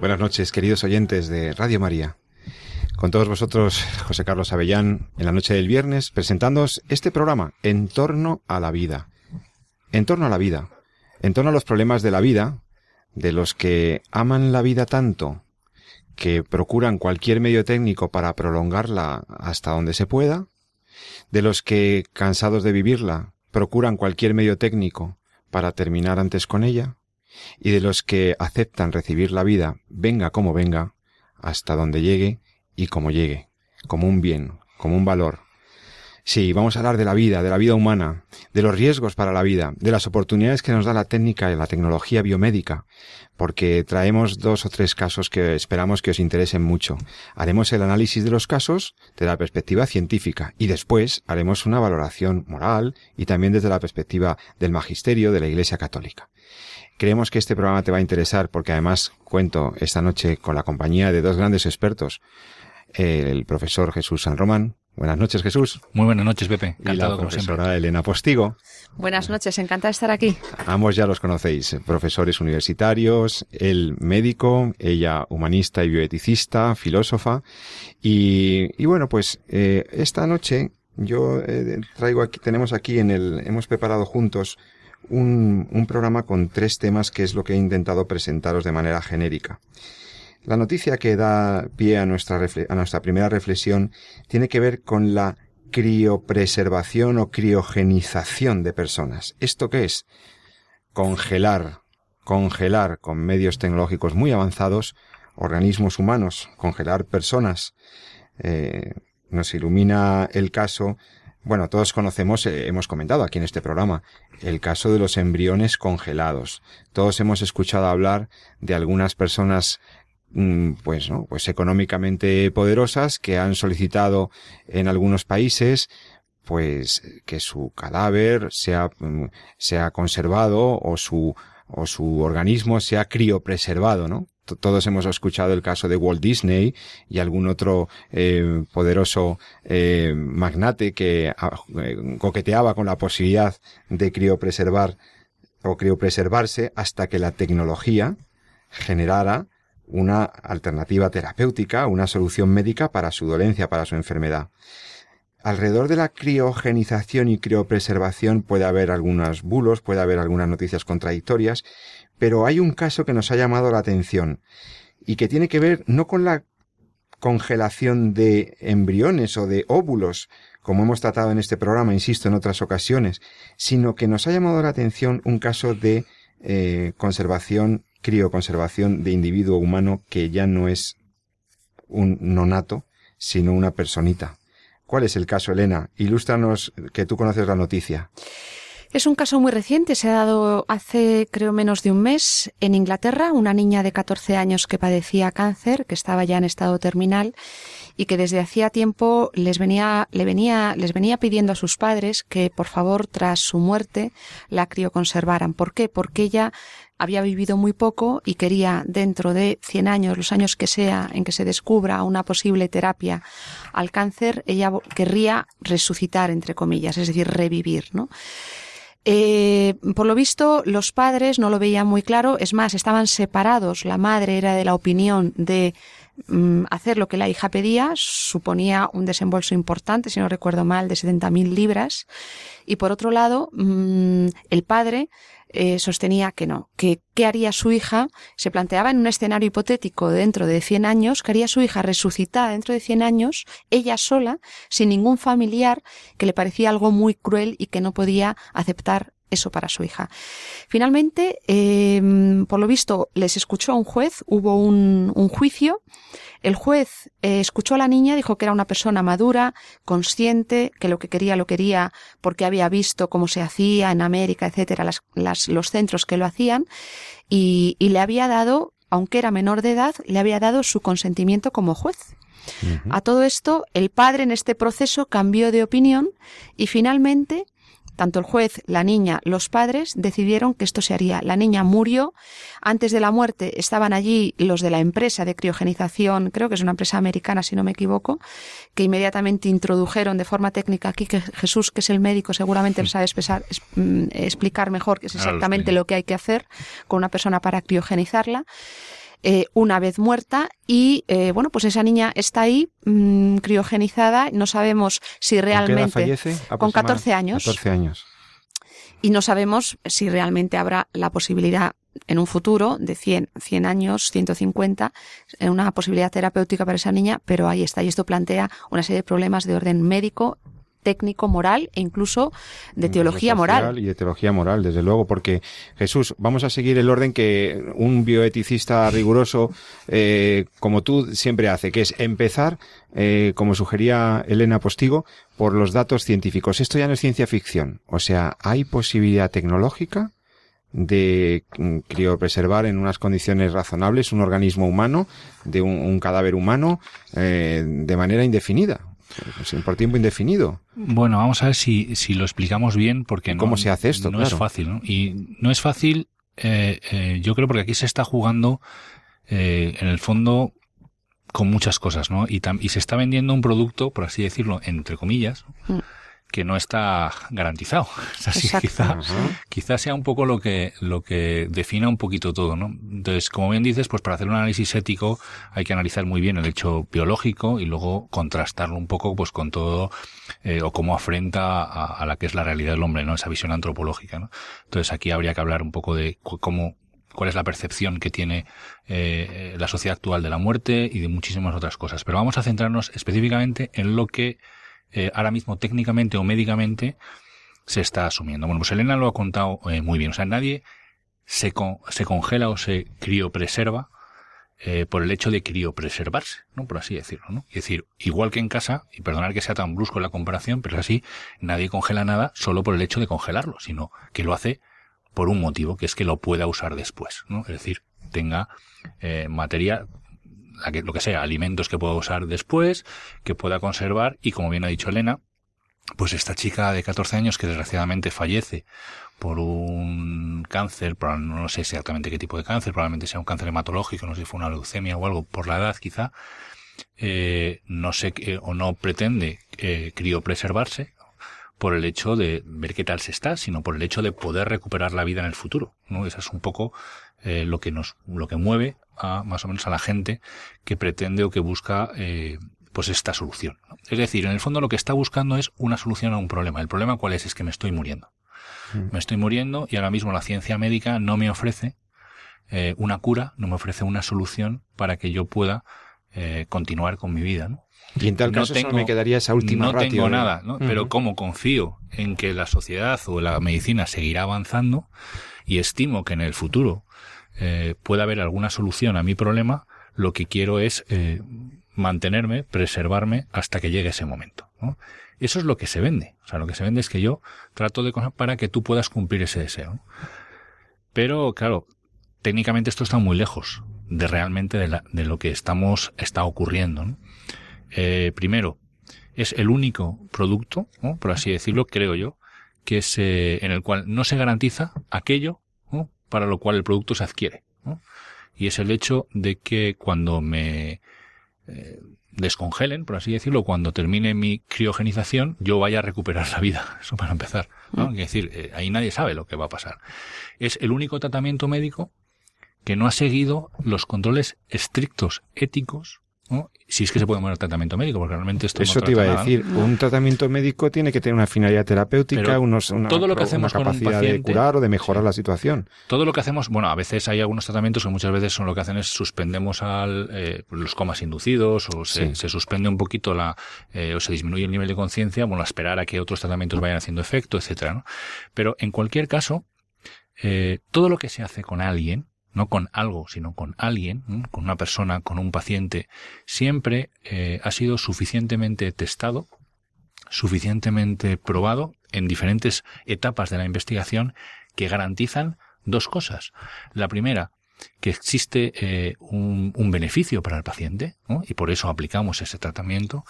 Buenas noches, queridos oyentes de Radio María. Con todos vosotros, José Carlos Avellán, en la noche del viernes, presentándoos este programa, En torno a la vida. En torno a la vida. En torno a los problemas de la vida, de los que aman la vida tanto, que procuran cualquier medio técnico para prolongarla hasta donde se pueda, de los que, cansados de vivirla, procuran cualquier medio técnico para terminar antes con ella, y de los que aceptan recibir la vida, venga como venga, hasta donde llegue y como llegue, como un bien, como un valor. Sí, vamos a hablar de la vida, de la vida humana, de los riesgos para la vida, de las oportunidades que nos da la técnica y la tecnología biomédica, porque traemos dos o tres casos que esperamos que os interesen mucho. Haremos el análisis de los casos desde la perspectiva científica y después haremos una valoración moral y también desde la perspectiva del magisterio de la Iglesia Católica. Creemos que este programa te va a interesar porque además cuento esta noche con la compañía de dos grandes expertos, el profesor Jesús San Román. Buenas noches, Jesús. Muy buenas noches, Pepe. y la profesora Elena Postigo. Buenas noches, encantada de estar aquí. Ambos ya los conocéis, profesores universitarios, él médico, ella humanista y bioeticista, filósofa. Y, y bueno, pues eh, esta noche yo eh, traigo aquí, tenemos aquí en el, hemos preparado juntos un, un programa con tres temas que es lo que he intentado presentaros de manera genérica. La noticia que da pie a nuestra, a nuestra primera reflexión tiene que ver con la criopreservación o criogenización de personas. ¿Esto qué es? Congelar, congelar con medios tecnológicos muy avanzados organismos humanos, congelar personas. Eh, nos ilumina el caso bueno, todos conocemos, eh, hemos comentado aquí en este programa, el caso de los embriones congelados. Todos hemos escuchado hablar de algunas personas mm, pues no, pues económicamente poderosas que han solicitado en algunos países pues que su cadáver sea, mm, sea conservado o su o su organismo sea criopreservado, ¿no? Todos hemos escuchado el caso de Walt Disney y algún otro eh, poderoso eh, magnate que ah, eh, coqueteaba con la posibilidad de criopreservar o criopreservarse hasta que la tecnología generara una alternativa terapéutica, una solución médica para su dolencia, para su enfermedad. Alrededor de la criogenización y criopreservación puede haber algunos bulos, puede haber algunas noticias contradictorias, pero hay un caso que nos ha llamado la atención y que tiene que ver no con la congelación de embriones o de óvulos, como hemos tratado en este programa, insisto, en otras ocasiones, sino que nos ha llamado la atención un caso de eh, conservación, crioconservación de individuo humano que ya no es un nonato, sino una personita. ¿Cuál es el caso, Elena? Ilústranos que tú conoces la noticia. Es un caso muy reciente, se ha dado hace creo menos de un mes en Inglaterra, una niña de 14 años que padecía cáncer, que estaba ya en estado terminal y que desde hacía tiempo les venía, le venía, les venía pidiendo a sus padres que por favor tras su muerte la crioconservaran. ¿Por qué? Porque ella había vivido muy poco y quería dentro de 100 años, los años que sea en que se descubra una posible terapia al cáncer, ella querría resucitar, entre comillas, es decir, revivir, ¿no? Eh, por lo visto, los padres no lo veían muy claro, es más, estaban separados. La madre era de la opinión de mm, hacer lo que la hija pedía, suponía un desembolso importante, si no recuerdo mal, de 70.000 libras. Y por otro lado, mm, el padre eh, sostenía que no, que qué haría su hija, se planteaba en un escenario hipotético dentro de 100 años, que haría su hija resucitada dentro de 100 años, ella sola, sin ningún familiar, que le parecía algo muy cruel y que no podía aceptar eso para su hija. Finalmente, eh, por lo visto, les escuchó a un juez, hubo un, un juicio. El juez eh, escuchó a la niña, dijo que era una persona madura, consciente, que lo que quería lo quería porque había visto cómo se hacía en América, etcétera, las, las, los centros que lo hacían, y, y le había dado aunque era menor de edad, le había dado su consentimiento como juez. A todo esto, el padre en este proceso cambió de opinión y finalmente tanto el juez, la niña, los padres decidieron que esto se haría. La niña murió. Antes de la muerte estaban allí los de la empresa de criogenización, creo que es una empresa americana, si no me equivoco, que inmediatamente introdujeron de forma técnica aquí, que Jesús, que es el médico, seguramente sabe mm, explicar mejor qué es exactamente lo que hay que hacer con una persona para criogenizarla. Eh, una vez muerta y eh, bueno pues esa niña está ahí mm, criogenizada no sabemos si realmente ¿Con, fallece? con 14 años 14 años y no sabemos si realmente habrá la posibilidad en un futuro de 100, 100 años, 150, una posibilidad terapéutica para esa niña, pero ahí está. Y esto plantea una serie de problemas de orden médico técnico moral e incluso de teología moral. Y de teología moral, desde luego, porque Jesús, vamos a seguir el orden que un bioeticista riguroso, eh, como tú siempre hace, que es empezar, eh, como sugería Elena Postigo, por los datos científicos. Esto ya no es ciencia ficción. O sea, hay posibilidad tecnológica de mm, criopreservar en unas condiciones razonables un organismo humano, de un, cadáver humano, eh, de manera indefinida. Por tiempo indefinido. Bueno, vamos a ver si, si lo explicamos bien, porque ¿Cómo se hace esto? No es fácil, ¿no? Y no es fácil, eh, eh, yo creo, porque aquí se está jugando, eh, en el fondo, con muchas cosas, ¿no? Y, y se está vendiendo un producto, por así decirlo, entre comillas, mm que no está garantizado. así, quizá, quizá sea un poco lo que, lo que defina un poquito todo, ¿no? Entonces, como bien dices, pues para hacer un análisis ético hay que analizar muy bien el hecho biológico y luego contrastarlo un poco pues con todo eh, o cómo afrenta a, la que es la realidad del hombre, ¿no? Esa visión antropológica, ¿no? Entonces aquí habría que hablar un poco de cómo cuál es la percepción que tiene eh, la sociedad actual de la muerte y de muchísimas otras cosas. Pero vamos a centrarnos específicamente en lo que eh, ahora mismo técnicamente o médicamente se está asumiendo. Bueno, pues Elena lo ha contado eh, muy bien. O sea, nadie se, se congela o se criopreserva eh, por el hecho de criopreservarse, ¿no? Por así decirlo, ¿no? Es decir, igual que en casa, y perdonar que sea tan brusco la comparación, pero es así, nadie congela nada solo por el hecho de congelarlo, sino que lo hace por un motivo, que es que lo pueda usar después, ¿no? Es decir, tenga materia lo que sea, alimentos que pueda usar después, que pueda conservar y como bien ha dicho Elena, pues esta chica de 14 años que desgraciadamente fallece por un cáncer, no sé exactamente qué tipo de cáncer, probablemente sea un cáncer hematológico, no sé si fue una leucemia o algo, por la edad quizá, eh, no sé o no pretende eh, criopreservarse por el hecho de ver qué tal se está, sino por el hecho de poder recuperar la vida en el futuro, ¿no? Esa es un poco eh, lo que nos, lo que mueve a más o menos a la gente que pretende o que busca eh, pues esta solución. Es decir, en el fondo lo que está buscando es una solución a un problema. El problema cuál es? Es que me estoy muriendo. Mm. Me estoy muriendo y ahora mismo la ciencia médica no me ofrece eh, una cura, no me ofrece una solución para que yo pueda eh, continuar con mi vida. ¿no? Y en tal caso me quedaría esa última No tengo nada, ¿no? pero como confío en que la sociedad o la medicina seguirá avanzando y estimo que en el futuro eh, pueda haber alguna solución a mi problema, lo que quiero es eh, mantenerme, preservarme hasta que llegue ese momento. Eso es lo que se vende. O sea, lo que se vende es que yo trato de para que tú puedas cumplir ese deseo. Pero, claro, técnicamente esto está muy lejos de realmente de lo que estamos, está ocurriendo. Eh, primero, es el único producto, por así decirlo, creo yo, que es, en el cual no se garantiza aquello para lo cual el producto se adquiere. Y es el hecho de que cuando me eh, descongelen, por así decirlo, cuando termine mi criogenización, yo vaya a recuperar la vida. Eso para empezar. ¿no? Es decir, eh, ahí nadie sabe lo que va a pasar. Es el único tratamiento médico que no ha seguido los controles estrictos éticos si es que se puede poner tratamiento médico, porque realmente esto Eso te iba a decir, un tratamiento médico tiene que tener una finalidad terapéutica, unos, una, todo lo que hacemos capacidad de curar o de mejorar la situación. Todo lo que hacemos, bueno, a veces hay algunos tratamientos que muchas veces son lo que hacen es suspendemos al, eh, los comas inducidos o se, suspende un poquito la, eh, o se disminuye el nivel de conciencia, bueno, a esperar a que otros tratamientos vayan haciendo efecto, etcétera, ¿no? Pero en cualquier caso, eh, todo lo que se hace con alguien, no con algo, sino con alguien, con una persona, con un paciente, siempre eh, ha sido suficientemente testado, suficientemente probado en diferentes etapas de la investigación que garantizan dos cosas. La primera, que existe eh, un, beneficio para el paciente y por eso aplicamos ese tratamiento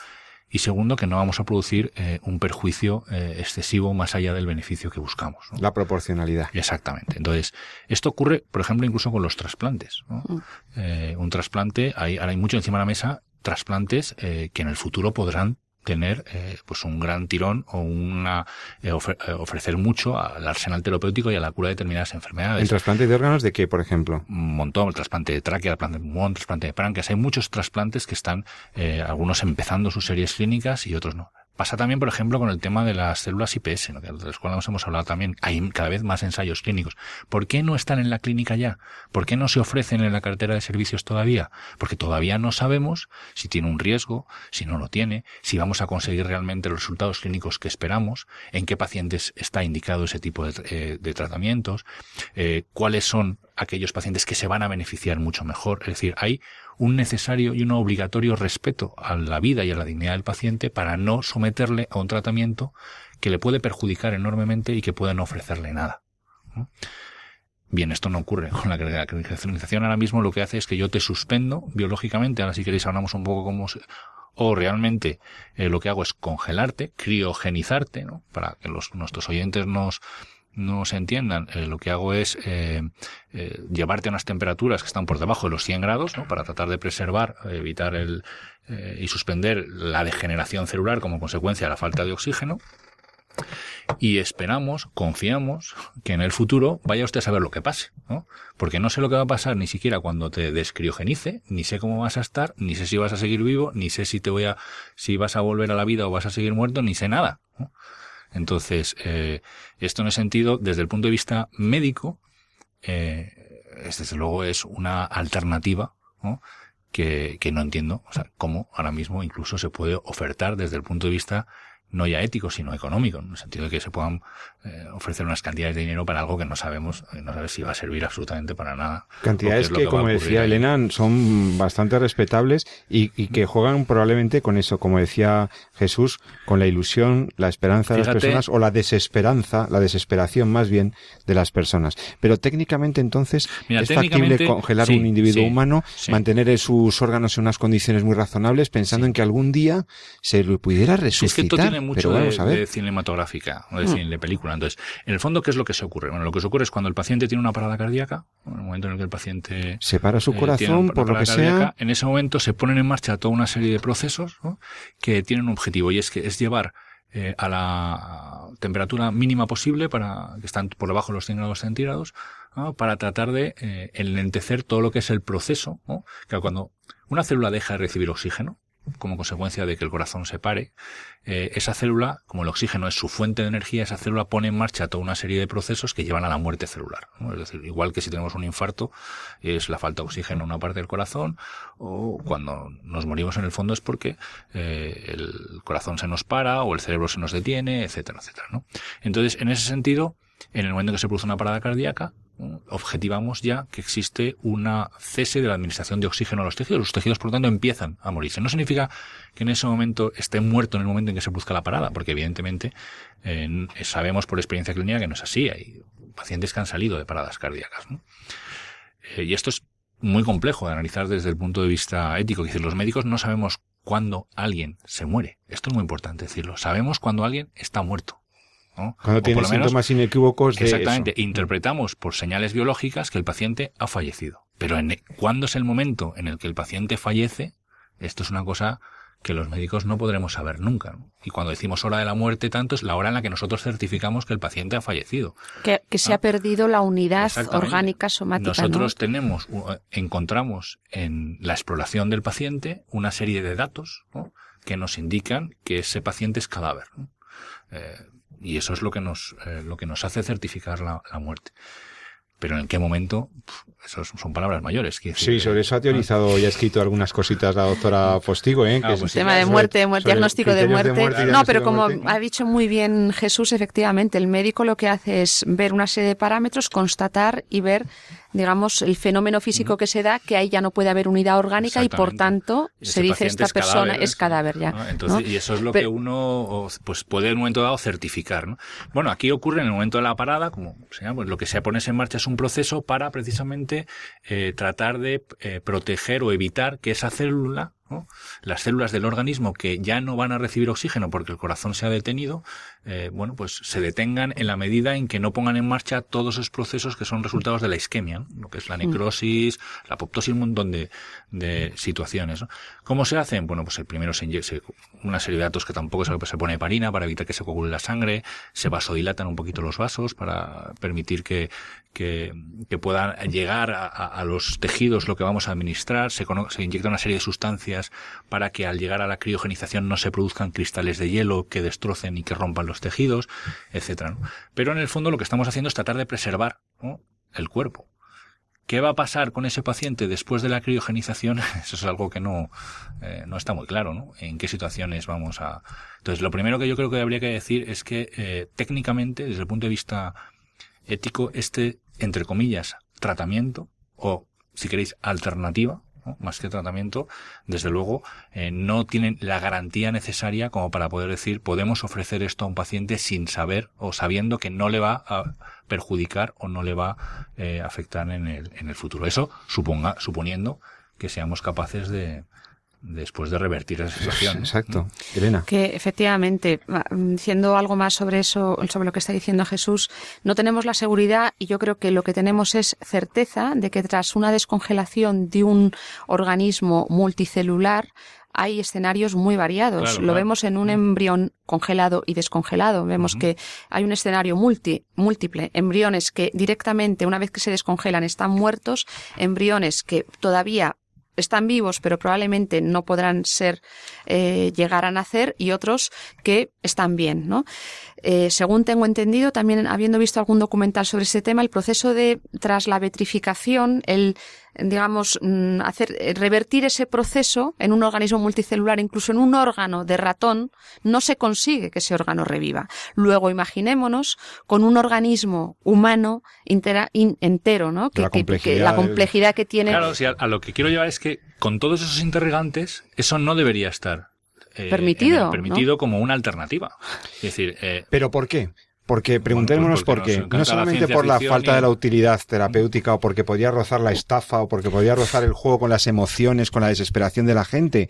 y segundo, que no vamos a producir eh, un perjuicio eh, excesivo más allá del beneficio que buscamos. ¿no? La proporcionalidad. Exactamente. Entonces, esto ocurre, por ejemplo, incluso con los trasplantes. ¿no? Mm. Eh, un trasplante, hay, ahora hay mucho encima de la mesa, trasplantes que en el futuro podrán tener eh, pues un gran tirón o una eh, ofre, eh, ofrecer mucho al arsenal terapéutico y a la cura de determinadas enfermedades. ¿El trasplante de órganos de qué, por ejemplo? Un montón, el trasplante de tráquea, el trasplante de pulmón, el trasplante de páncreas. Hay muchos trasplantes que están, eh, algunos empezando sus series clínicas y otros no. Pasa también, por ejemplo, con el tema de las células IPS, ¿no? de las cuales hemos hablado también. Hay cada vez más ensayos clínicos. ¿Por qué no están en la clínica ya? ¿Por qué no se ofrecen en la cartera de servicios todavía? Porque todavía no sabemos si tiene un riesgo, si no lo tiene, si vamos a conseguir realmente los resultados clínicos que esperamos, en qué pacientes está indicado ese tipo de, eh, tratamientos, eh, cuáles son aquellos pacientes que se van a beneficiar mucho mejor. Es decir, hay un necesario y un obligatorio respeto a la vida y a la dignidad del paciente para no someterle a un tratamiento que le puede perjudicar enormemente y que puede no ofrecerle nada. Bien, esto no ocurre con la cronización. Ahora mismo lo que hace es que yo te suspendo biológicamente. Ahora si queréis hablamos un poco cómo se, o realmente eh, lo que hago es congelarte, criogenizarte, ¿no? Para que los, nuestros oyentes nos, no se entiendan, eh, lo que hago es eh, eh, llevarte a unas temperaturas que están por debajo de los 100 grados, ¿no? para tratar de preservar, evitar el, eh, y suspender la degeneración celular como consecuencia de la falta de oxígeno. Y esperamos, confiamos, que en el futuro vaya usted a saber lo que pase, ¿no? Porque no sé lo que va a pasar ni siquiera cuando te descriogenice, ni sé cómo vas a estar, ni sé si vas a seguir vivo, ni sé si te voy a, si vas a volver a la vida o vas a seguir muerto, ni sé nada. ¿no? Entonces, eh, esto en ese sentido, desde el punto de vista médico, eh, desde luego es una alternativa ¿no? Que, que no entiendo, o sea, cómo ahora mismo incluso se puede ofertar desde el punto de vista no ya ético, sino económico, en el sentido de que se puedan eh, ofrecer unas cantidades de dinero para algo que no sabemos, eh, no sabemos si va a servir absolutamente para nada. Cantidades que, que, como decía ahí. Elena, son bastante respetables y, y, que juegan probablemente con eso, como decía Jesús, con la ilusión, la esperanza Fíjate, de las personas o la desesperanza, la desesperación más bien de las personas. Pero técnicamente entonces Mira, es técnicamente, factible congelar sí, un individuo sí, humano, sí. mantener sus órganos en unas condiciones muy razonables, pensando en que algún día se lo pudiera resucitar mucho de, de, cinematográfica, o de, mm. cine, de película. Entonces, en el fondo, ¿qué es lo que se ocurre? Bueno, lo que se ocurre es cuando el paciente tiene una parada cardíaca, en el momento en el que el paciente... Se para su eh, corazón, por lo que cardíaca, sea... En ese momento se ponen en marcha toda una serie de procesos ¿no? que tienen un objetivo y es que es llevar eh, a la temperatura mínima posible para que están por debajo de los 100 grados centígrados ¿no? para tratar de eh, enlentecer todo lo que es el proceso ¿no? que cuando una célula deja de recibir oxígeno como consecuencia de que el corazón se pare, eh, esa célula, como el oxígeno es su fuente de energía, esa célula pone en marcha toda una serie de procesos que llevan a la muerte celular. Es decir, igual que si tenemos un infarto, es la falta de oxígeno en una parte del corazón, o cuando nos morimos en el fondo es porque eh, el corazón se nos para, o el cerebro se nos detiene, etcétera, etcétera. ¿no? Entonces, en ese sentido, en el momento en que se produce una parada cardíaca, objetivamos ya que existe una cese de la administración de oxígeno a los tejidos. Los tejidos, por lo tanto, empiezan a morirse. No significa que en ese momento esté muerto en el momento en que se produzca la parada, porque evidentemente eh, sabemos por experiencia clínica que no es así. Hay pacientes que han salido de paradas cardíacas. Eh, y esto es muy complejo de analizar desde el punto de vista ético. Es decir, los médicos no sabemos cuándo alguien se muere. Esto es muy importante decirlo. Sabemos cuándo alguien está muerto. ¿No? Cuando tiene síntomas inequívocos de Exactamente. Eso. Interpretamos por señales biológicas que el paciente ha fallecido. Pero en, ¿cuándo es el momento en el que el paciente fallece? Esto es una cosa que los médicos no podremos saber nunca. ¿no? Y cuando decimos hora de la muerte, tanto es la hora en la que nosotros certificamos que el paciente ha fallecido. Que, que se ¿no? ha perdido la unidad orgánica somática. Nosotros ¿no? tenemos, encontramos en la exploración del paciente una serie de datos que nos indican que ese paciente es cadáver. Eh, y eso es lo que nos, eh, lo que nos hace certificar la, la muerte pero en qué momento, eso son palabras mayores. Decir, sí, sobre eso ha teorizado y ha escrito algunas cositas la doctora Postigo. ¿eh? Ah, pues tema de muerte, muerte diagnóstico de muerte. de muerte. No, pero como ha dicho muy bien Jesús, efectivamente, el médico lo que hace es ver una serie de parámetros, constatar y ver digamos, el fenómeno físico que se da, que ahí ya no puede haber unidad orgánica y por tanto se dice esta persona es cadáver ya. Entonces, Y eso es lo que uno pues puede en un momento dado certificar. ¿no? Bueno, aquí ocurre en el momento de la parada, como sea, pues lo que se pone en marcha es un proceso para precisamente eh, tratar de eh, proteger o evitar que esa célula las células del organismo que ya no van a recibir oxígeno porque el corazón se ha detenido, eh, bueno, pues se detengan en la medida en que no pongan en marcha todos esos procesos que son resultados de la isquemia, lo que es la mm. necrosis, la apoptosis, un montón de, de situaciones. ¿Cómo se hacen? Bueno, pues el primero se inyecta una serie de datos que tampoco se, se pone heparina para evitar que se coagule la sangre, se vasodilatan un poquito los vasos para permitir que, que, que puedan llegar a, a, los tejidos lo que vamos a administrar, se, se inyecta una serie de sustancias para que al llegar a la criogenización no se produzcan cristales de hielo que destrocen y que rompan los tejidos, etcétera. Pero en el fondo lo que estamos haciendo es tratar de preservar el cuerpo. ¿Qué va a pasar con ese paciente después de la criogenización? Eso es algo que no, eh, no está muy claro. En qué situaciones vamos a... Entonces, lo primero que yo creo que habría que decir es que eh, técnicamente, desde el punto de vista ético, este, entre comillas, tratamiento, o si queréis, alternativa, más que tratamiento, desde luego eh, no tienen la garantía necesaria como para poder decir podemos ofrecer esto a un paciente sin saber o sabiendo que no le va a perjudicar o no le va a eh, afectar en el, en el futuro. Eso suponga, suponiendo que seamos capaces de, después de revertir esa situación. Exacto. Elena. Que efectivamente, diciendo algo más sobre eso, sobre lo que está diciendo Jesús, no tenemos la seguridad y yo creo que lo que tenemos es certeza de que tras una descongelación de un organismo multicelular, hay escenarios muy variados. Lo vemos en un mm. embrión congelado y descongelado. Vemos que hay un escenario multi, múltiple. Embriones que directamente, una vez que se descongelan, están muertos. Embriones que todavía están vivos, pero probablemente no podrán ser eh, llegar a nacer, y otros que están bien, ¿no? Eh, según tengo entendido, también habiendo visto algún documental sobre ese tema, el proceso de tras la vetrificación, el digamos, mm, hacer, eh, revertir ese proceso en un organismo multicelular, incluso en un órgano de ratón, no se consigue que ese órgano reviva. Luego imaginémonos con un organismo humano entero, ¿no? Que, la complejidad, que, tiene. Claro, a, lo que quiero llevar es que con todos esos interrogantes, eso no debería estar. Eh, permitido. permitido como una alternativa. Es decir, eh, ¿Pero por qué? Porque preguntémonos por qué. No solamente por la falta de la utilidad terapéutica o porque podía rozar la estafa o porque podía rozar el juego con las emociones, con la desesperación de la gente.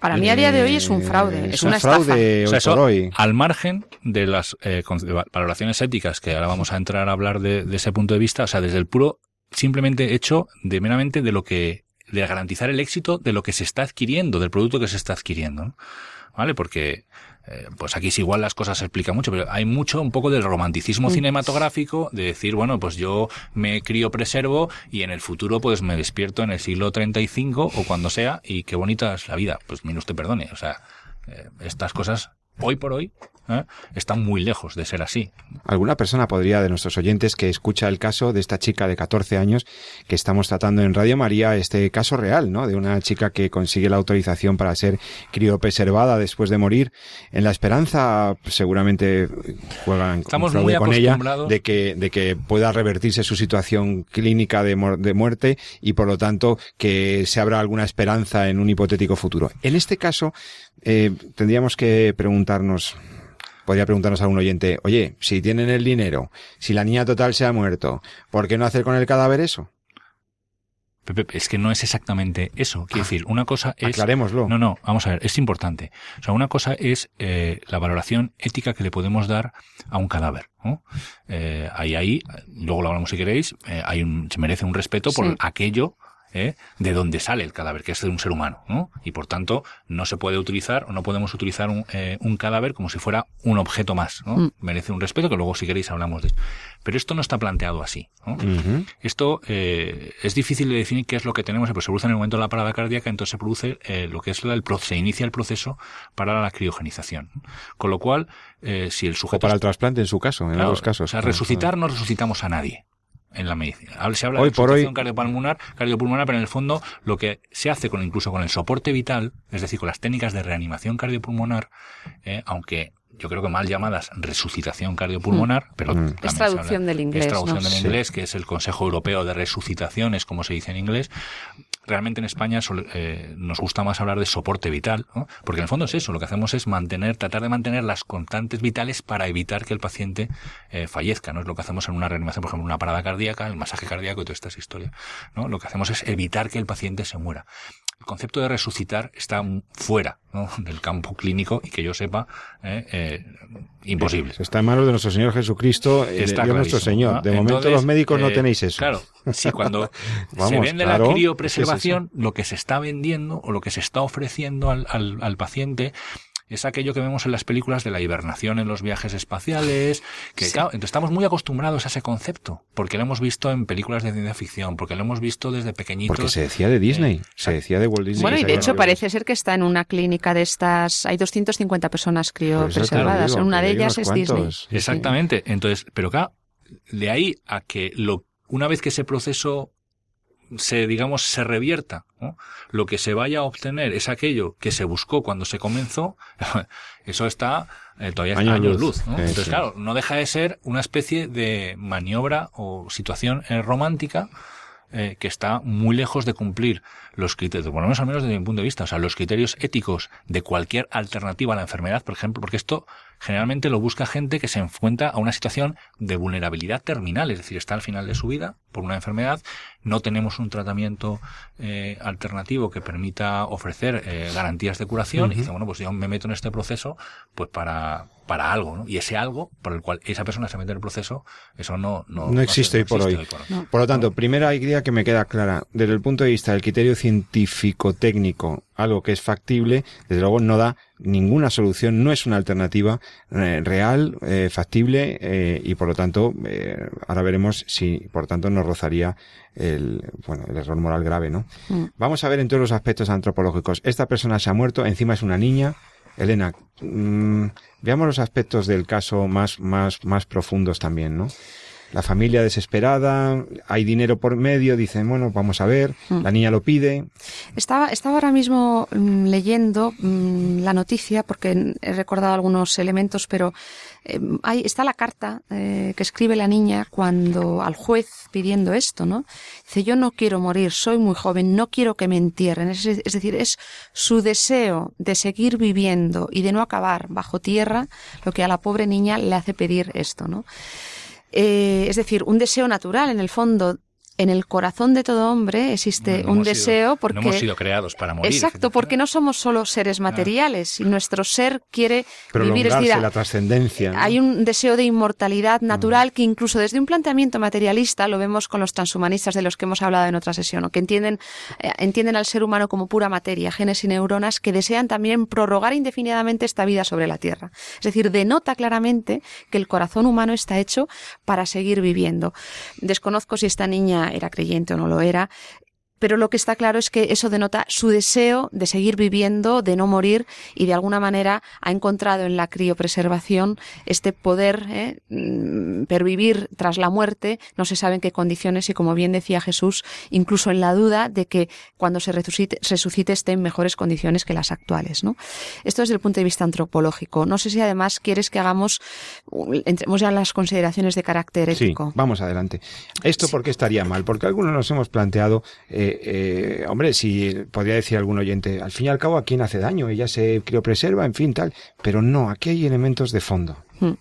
Para mí a día de hoy es un fraude, es, una fraude hoy Al margen de las eh, valoraciones éticas, que ahora vamos a entrar a hablar de, ese punto de vista, o sea, desde el puro simplemente hecho de meramente de lo que, de garantizar el éxito de lo que se está adquiriendo, del producto que se está adquiriendo. ¿Vale? Porque eh, pues aquí es igual las cosas se explican mucho, pero hay mucho un poco del romanticismo mm. cinematográfico de decir, bueno, pues yo me crío preservo y en el futuro pues me despierto en el siglo 35 o cuando sea y qué bonita es la vida. Pues mire usted perdone, o sea, eh, estas cosas hoy por hoy ¿eh? están muy lejos de ser así. Alguna persona podría, de nuestros oyentes, que escucha el caso de esta chica de 14 años que estamos tratando en Radio María, este caso real, ¿no? De una chica que consigue la autorización para ser criopreservada después de morir, en la esperanza, seguramente juegan estamos muy con ella, de que, de que pueda revertirse su situación clínica de, de muerte y por lo tanto que se abra alguna esperanza en un hipotético futuro. En este caso, eh, tendríamos que preguntarnos, podría preguntarnos a un oyente, oye, si tienen el dinero, si la niña total se ha muerto, ¿por qué no hacer con el cadáver eso? Pepe, es que no es exactamente eso. Quiero ah, decir, una cosa es. Aclarémoslo. No, no, vamos a ver, es importante. O sea, una cosa es eh, la valoración ética que le podemos dar a un cadáver. ¿no? Eh, ahí, ahí, luego lo hablamos si queréis, eh, hay un, se merece un respeto por aquello ¿eh? de dónde sale el cadáver, que es de un ser humano, ¿no? Y por tanto, no se puede utilizar o no podemos utilizar un, eh, un cadáver como si fuera un objeto más, ¿no? Mm. Merece un respeto, que luego si queréis hablamos de Pero esto no está planteado así, ¿no? Esto eh, es difícil de definir qué es lo que tenemos, pero se produce en el momento de la parada cardíaca, entonces se produce eh, lo que es el se inicia el proceso para la criogenización. Con lo cual, eh, si el sujeto... O para el trasplante en su caso, en algunos casos. O sea, resucitar no resucitamos a nadie en la medicina. Se habla Hoy de por hoy... cardiopulmonar, cardiopulmonar, pero en el fondo lo que se hace con incluso con el soporte vital, es decir, con las técnicas de reanimación cardiopulmonar, eh, aunque yo creo que mal llamadas resucitación cardiopulmonar, mm. pero mm. es traducción del inglés. Es traducción del inglés, que es el Consejo Europeo de Resucitación, es como se dice en inglés. Realmente en España eh, nos gusta más hablar de soporte vital, ¿no? porque en el fondo es eso, lo que hacemos es mantener, tratar de mantener las constantes vitales para evitar que el paciente eh, fallezca, ¿no? Es lo que hacemos en una reanimación, por ejemplo, una parada cardíaca, el masaje cardíaco y todas estas historias, ¿no? Lo que hacemos es evitar que el paciente se muera el concepto de resucitar está fuera del campo clínico y que yo sepa, eh, eh, imposible. Está en manos de nuestro Señor Jesucristo, eh, está nuestro Señor. De momento los médicos no tenéis eso. Claro, sí, cuando se vende la criopreservación, lo que se está vendiendo o lo que se está ofreciendo al, al, al paciente es aquello que vemos en las películas de la hibernación en los viajes espaciales, que estamos muy acostumbrados a ese concepto, porque lo hemos visto en películas de ciencia ficción, porque lo hemos visto desde pequeñitos. Porque se decía de Disney, eh, se decía de Walt Disney. Bueno, y de hecho parece ser que está en una clínica de estas, hay 250 personas criopreservadas, en una de ellas es Disney. Exactamente, entonces, pero claro, de ahí a que lo, una vez que ese proceso se, digamos, se revierta, lo que se vaya a obtener es aquello que se buscó cuando se comenzó, eso está eh, todavía está años luz. ¿no? Entonces, claro, no deja de ser una especie de maniobra o situación eh, romántica eh, que está muy lejos de cumplir los criterios, por lo menos al menos desde mi punto de vista, o sea, los criterios éticos de cualquier alternativa a la enfermedad, por ejemplo, porque esto generalmente lo busca gente que se enfrenta a una situación de vulnerabilidad terminal, es decir, está al final de su vida por una enfermedad, no tenemos un tratamiento eh, alternativo que permita ofrecer eh, garantías de curación, y dice, bueno, pues yo me meto en este proceso pues para, para algo, ¿no? Y ese algo por el cual esa persona se mete en el proceso, eso no, no, no existe, hoy, por hoy. por, lo tanto, primera idea que me queda clara, desde el punto de vista del criterio científico-técnico, algo que es factible, desde luego no da ninguna solución, no es una alternativa eh, real, eh, factible eh, y por lo tanto ahora veremos si por tanto nos rozaría el, bueno, el error moral grave, ¿no? Mm. Vamos a ver en todos los aspectos antropológicos. Esta persona se ha muerto, encima es una niña. Elena, mm, veamos los aspectos del caso más, más, más profundos también, ¿no? La familia desesperada, hay dinero por medio, dicen, bueno, vamos a ver, mm. la niña lo pide. Estaba, estaba ahora mismo mm, leyendo mm, la noticia porque he recordado algunos elementos, pero eh, ahí está la carta eh, que escribe la niña cuando al juez pidiendo esto, ¿no? Dice, yo no quiero morir, soy muy joven, no quiero que me entierren. Es, es decir, es su deseo de seguir viviendo y de no acabar bajo tierra lo que a la pobre niña le hace pedir esto, ¿no? Eh, es decir, un deseo natural en el fondo en el corazón de todo hombre existe un deseo porque no hemos sido creados para morir. Exacto, porque no somos solo seres materiales y nuestro ser quiere vivir es la trascendencia. Hay un deseo de inmortalidad natural mm. que incluso desde un planteamiento materialista lo vemos con los transhumanistas de los que hemos hablado en otra sesión, que entienden eh, entienden al ser humano como pura materia, genes y neuronas que desean también prorrogar indefinidamente esta vida sobre la Tierra. Es decir, denota claramente que el corazón humano está hecho para seguir viviendo. Desconozco si esta niña era creyente o no lo era, pero lo que está claro es que eso denota su deseo de seguir viviendo, de no morir y de alguna manera ha encontrado en la criopreservación este poder eh, mm, pervivir tras la muerte, no se sabe en qué condiciones y como bien decía Jesús, incluso en la duda de que cuando se resucite, resucite esté en mejores condiciones que las actuales. ¿no? Esto desde el punto de vista antropológico. No sé si además quieres que hagamos, entremos ya en las consideraciones de carácter ético. Sí, vamos adelante. ¿Esto por qué estaría mal? Porque algunos nos hemos planteado eh, eh, hombre, si podría decir algún oyente, al fin y al cabo, ¿a quién hace daño? Ella se criopreserva, en fin, tal. Pero no, aquí hay elementos de fondo. Hmm.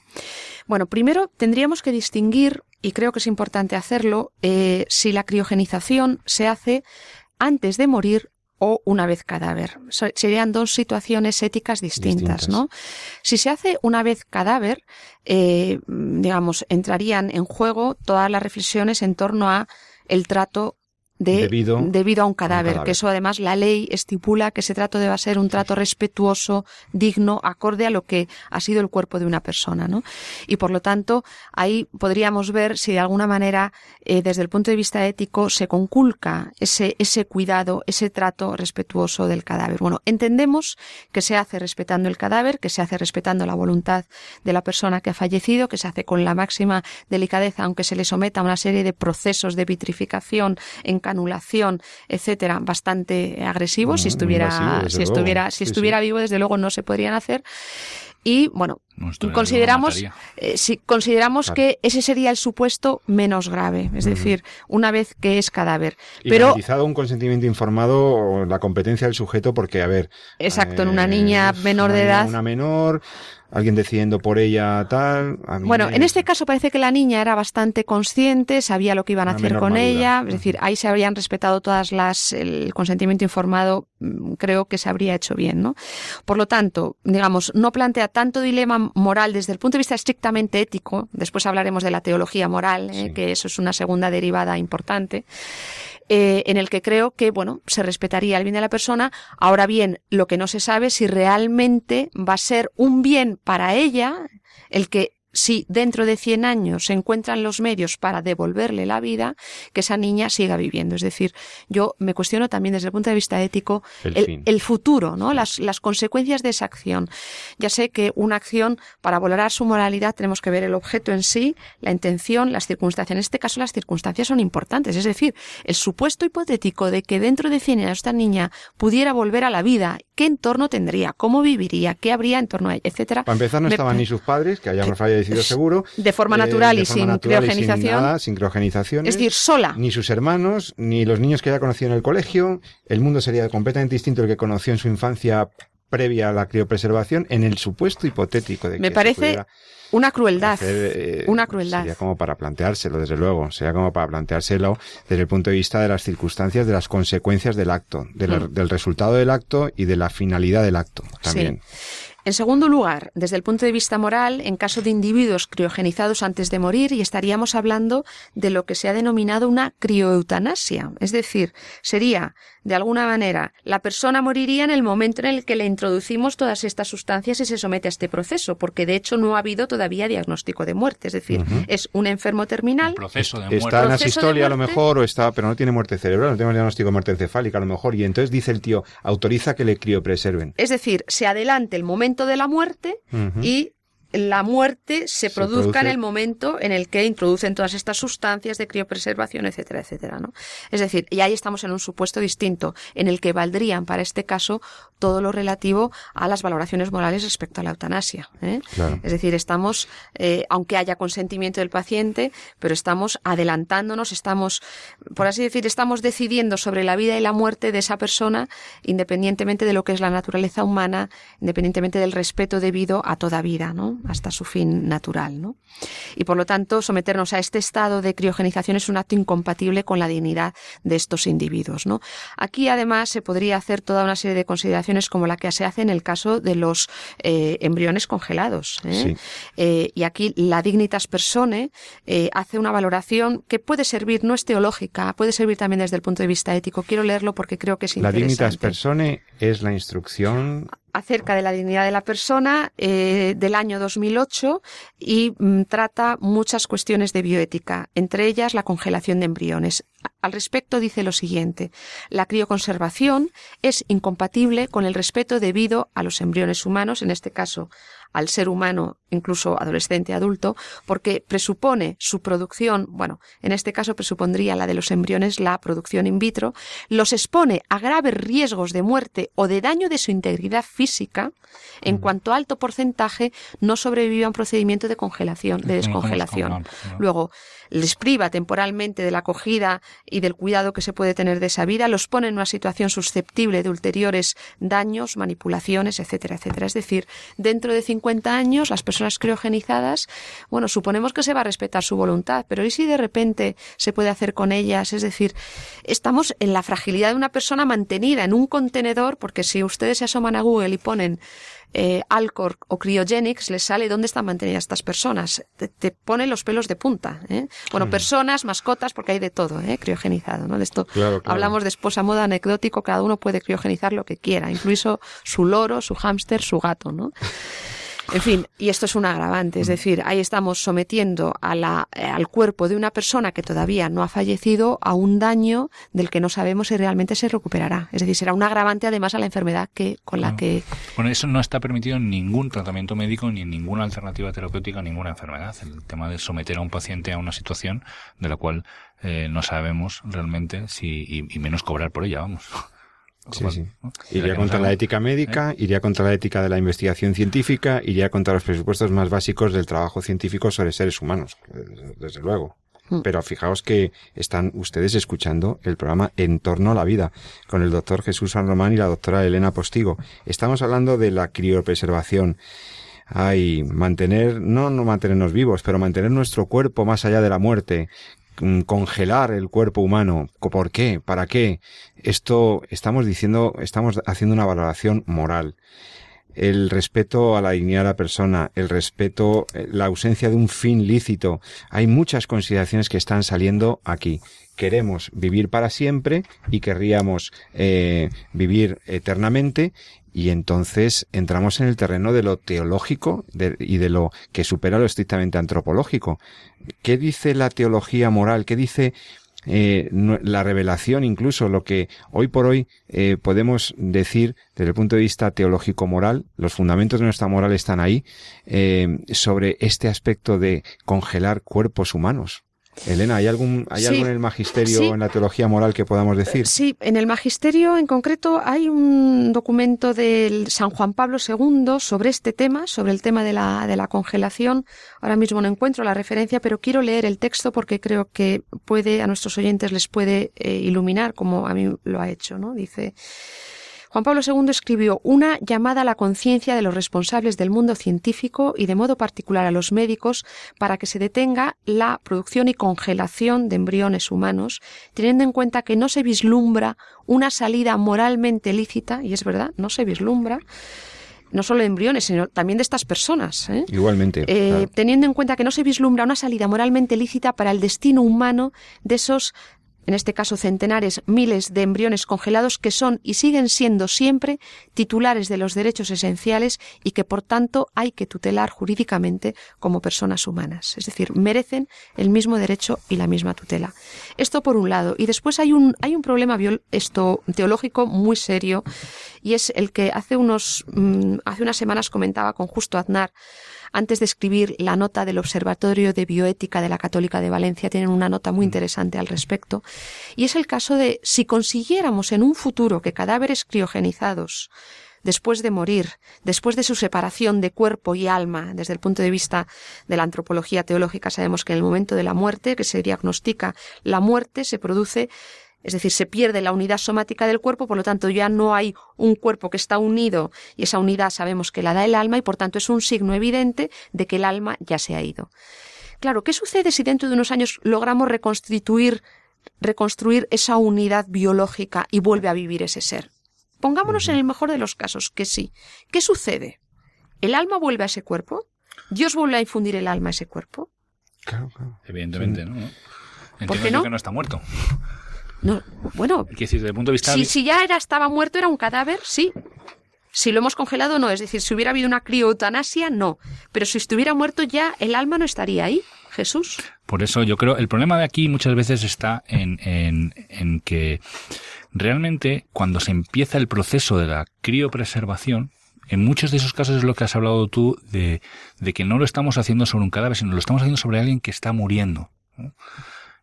Bueno, primero tendríamos que distinguir, y creo que es importante hacerlo, eh, si la criogenización se hace antes de morir o una vez cadáver. serían dos situaciones éticas distintas, ¿no? Si se hace una vez cadáver, eh, digamos, entrarían en juego todas las reflexiones en torno a el trato debido, debido a un cadáver, que eso además la ley estipula que ese trato deba ser un trato respetuoso, digno, acorde a lo que ha sido el cuerpo de una persona, ¿no? Y por lo tanto, ahí podríamos ver si de alguna manera, eh, desde el punto de vista ético, se conculca ese, ese cuidado, ese trato respetuoso del cadáver. Bueno, entendemos que se hace respetando el cadáver, que se hace respetando la voluntad de la persona que ha fallecido, que se hace con la máxima delicadeza, aunque se le someta a una serie de procesos de vitrificación en canulación, etcétera, bastante agresivos. si estuviera, si estuviera, si estuviera vivo, desde luego no se podrían hacer. Y bueno, consideramos, eh, si consideramos que ese sería el supuesto menos grave, es decir, una vez que es cadáver. Y Pero un consentimiento informado, la competencia del sujeto, porque a ver. Exacto, en una niña menor de edad. Una menor, alguien decidiendo por ella tal. bueno, en este caso parece que la niña era bastante consciente, sabía lo que iban a hacer con ella, es decir, ahí se habrían respetado todas las, el consentimiento informado, mm, creo que se habría hecho bien, ¿no? Por lo tanto, digamos, no plantea tanto dilema moral desde el punto de vista estrictamente ético, después hablaremos de la teología moral, ¿eh? que eso es una segunda derivada importante. Eh, en el que creo que, bueno, se respetaría el bien de la persona. Ahora bien, lo que no se sabe si realmente va a ser un bien para ella el que si dentro de 100 años se encuentran los medios para devolverle la vida, que esa niña siga viviendo. Es decir, yo me cuestiono también desde el punto de vista ético el, futuro, ¿no? Las, las, consecuencias de esa acción. Ya sé que una acción, para valorar su moralidad, tenemos que ver el objeto en sí, la intención, las circunstancias. En este caso, las circunstancias son importantes. Es decir, el supuesto hipotético de que dentro de 100 años esta niña pudiera volver a la vida, ¿qué entorno tendría? ¿Cómo viviría? ¿Qué habría en torno a ella? Etcétera. Para empezar, no estaban ni sus padres, que hayamos fallado seguro. De forma eh, natural y sin criogenización. sin criogenización. Es decir, sola. Ni sus hermanos, ni los niños que haya conocido en el colegio. El mundo sería completamente distinto al que conoció en su infancia previa a la criopreservación, en el supuesto hipotético de que Me parece una crueldad. Eh, una crueldad. Sería como para planteárselo, desde luego. Sería como para planteárselo desde el punto de vista de las circunstancias, de las consecuencias del acto, mm. del resultado del acto y de la finalidad del acto también. En segundo lugar, desde el punto de vista moral, en caso de individuos criogenizados antes de morir, y estaríamos hablando de lo que se ha denominado una crioeutanasia. Es decir, sería, de alguna manera, la persona moriría en el momento en el que le introducimos todas estas sustancias y se somete a este proceso, porque de hecho no ha habido todavía diagnóstico de muerte. Es decir, es un enfermo terminal. proceso de muerte. Está en asistolia a lo mejor, o está, pero no tiene muerte cerebral, no tiene diagnóstico de muerte encefálica a lo mejor, y entonces dice el tío, autoriza que le criopreserven. Es decir, se adelante el momento de la muerte y la muerte se, produzca en el momento en el que introducen todas estas sustancias de criopreservación, etcétera, etcétera, ¿no? Es decir, y ahí estamos en un supuesto distinto, en el que valdrían para este caso todo lo relativo a las valoraciones morales respecto a la eutanasia. ¿eh? Es decir, estamos, eh, aunque haya consentimiento del paciente, pero estamos adelantándonos, estamos, por así decir, estamos decidiendo sobre la vida y la muerte de esa persona, independientemente de lo que es la naturaleza humana, independientemente del respeto debido a toda vida, ¿no? Hasta su fin natural. ¿no? Y por lo tanto, someternos a este estado de criogenización es un acto incompatible con la dignidad de estos individuos. ¿no? Aquí, además, se podría hacer toda una serie de consideraciones como la que se hace en el caso de los eh, embriones congelados. ¿eh? Eh, y aquí la Dignitas Persone hace una valoración que puede servir, no es teológica, puede servir también desde el punto de vista ético. Quiero leerlo porque creo que es interesante. La Dignitas Persone es la instrucción acerca de la dignidad de la persona eh, del año 2008 y mm, trata muchas cuestiones de bioética, entre ellas la congelación de embriones. Al respecto dice lo siguiente, la crioconservación es incompatible con el respeto debido a los embriones humanos, en este caso al ser humano, incluso adolescente, adulto, porque presupone su producción, bueno, en este caso presupondría la de los embriones, la producción in vitro, los expone a graves riesgos de muerte o de daño de su integridad física, en mm. cuanto alto porcentaje no sobrevive a un procedimiento de congelación, de descongelación. Luego, les priva temporalmente de la acogida y del cuidado que se puede tener de esa vida, los pone en una situación susceptible de ulteriores daños, manipulaciones, etcétera, etcétera. Es decir, dentro de 50 años, las personas criogenizadas, bueno, suponemos que se va a respetar su voluntad, pero ¿y si de repente se puede hacer con ellas? Es decir, estamos en la fragilidad de una persona mantenida en un contenedor, porque si ustedes se asoman a Google y ponen eh, Alcor o Cryogenics les sale dónde están mantenidas estas personas. Te, pone los pelos de punta. ¿eh? Bueno, mm. personas, mascotas, porque hay de todo, ¿eh? criogenizado. ¿no? De esto hablamos después a modo anecdótico, cada uno puede criogenizar lo que quiera, incluso su loro, su hámster, su gato. ¿no? En fin, y esto es un agravante, es Mm. decir, ahí estamos sometiendo a la, eh, al cuerpo de una persona que todavía no ha fallecido a un daño del que no sabemos si realmente se recuperará. Es decir, será un agravante además a la enfermedad que con la No. que Bueno, eso no está permitido en ningún tratamiento médico ni en ninguna alternativa terapéutica, ninguna enfermedad. El tema de someter a un paciente a una situación de la cual eh, no sabemos realmente si y, y menos cobrar por ella, vamos. Sí, sí. Iría contra la ética médica, iría contra la ética de la investigación científica, iría contra los presupuestos más básicos del trabajo científico sobre seres humanos, desde- desde luego. Mm. Pero fijaos que están ustedes escuchando el programa En torno a la vida con el doctor Jesús San Román y la doctora Elena Postigo. Estamos hablando de la criopreservación. Ay, mantener, no, no mantenernos vivos, pero mantener nuestro cuerpo más allá de la muerte, congelar el cuerpo humano. ¿Por qué? ¿Para qué? Esto estamos diciendo, estamos haciendo una valoración moral. El respeto a la dignidad de la persona, el respeto, eh, la ausencia de un fin lícito. Hay muchas consideraciones que están saliendo aquí. Queremos vivir para siempre y querríamos eh, vivir eternamente y entonces entramos en el terreno de lo teológico y de lo que supera lo estrictamente antropológico. ¿Qué dice la teología moral? ¿Qué dice eh, la revelación, incluso lo que hoy por hoy eh, podemos decir desde el punto de vista teológico-moral, los fundamentos de nuestra moral están ahí, eh, sobre este aspecto de congelar cuerpos humanos? Elena, ¿hay algún, hay Sí. algo en el magisterio Sí. en la teología moral que podamos decir? Sí, en el magisterio en concreto hay un documento del San Juan Pablo II sobre este tema, sobre el tema de la, de la congelación. Ahora mismo no encuentro la referencia, pero quiero leer el texto porque creo que puede, a nuestros oyentes les puede eh, iluminar como a mí lo ha hecho, ¿no? Dice, Juan Pablo II escribió una llamada a la conciencia de los responsables del mundo científico y de modo particular a los médicos para que se detenga la producción y congelación de embriones humanos, teniendo en cuenta que no se vislumbra una salida moralmente lícita, y es verdad, no se vislumbra, no solo de embriones, sino también de estas personas. ¿eh? Igualmente. Eh, claro. teniendo en cuenta que no se vislumbra una salida moralmente lícita para el destino humano de esos, en este caso centenares, miles de embriones congelados que son y siguen siendo siempre titulares de los derechos esenciales y que por tanto hay que tutelar jurídicamente como personas humanas. Es decir, merecen el mismo derecho y la misma tutela. Esto por un lado. Y después hay un, hay un problema esto, teológico muy serio y es el que hace unos, mm, hace unas semanas comentaba con Justo Aznar antes de escribir la nota del Observatorio de Bioética de la Católica de Valencia, tienen una nota muy interesante al respecto, y es el caso de si consiguiéramos en un futuro que cadáveres criogenizados después de morir, después de su separación de cuerpo y alma, desde el punto de vista de la antropología teológica, sabemos que en el momento de la muerte, que se diagnostica la muerte, se produce es decir, se pierde la unidad somática del cuerpo, por lo tanto ya no hay un cuerpo que está unido y esa unidad sabemos que la da el alma y por tanto es un signo evidente de que el alma ya se ha ido. Claro, ¿qué sucede si dentro de unos años logramos reconstituir, reconstruir esa unidad biológica y vuelve a vivir ese ser? Pongámonos en el mejor de los casos, que sí. ¿Qué sucede? ¿El alma vuelve a ese cuerpo? ¿Dios vuelve a infundir el alma a ese cuerpo? Claro, claro. Evidentemente, ¿no? Entiendo qué no? que no está muerto. No, bueno, Quiero decir, desde el punto de vista... Si, si ya era, estaba muerto, era un cadáver, sí. Si lo hemos congelado, no. Es decir, si hubiera habido una crioeutanasia, no. Pero si estuviera muerto ya, el alma no estaría ahí. Jesús. Por eso yo creo, el problema de aquí muchas veces está en, en, en que realmente cuando se empieza el proceso de la criopreservación, en muchos de esos casos es lo que has hablado tú de, de que no lo estamos haciendo sobre un cadáver, sino lo estamos haciendo sobre alguien que está muriendo. ¿no?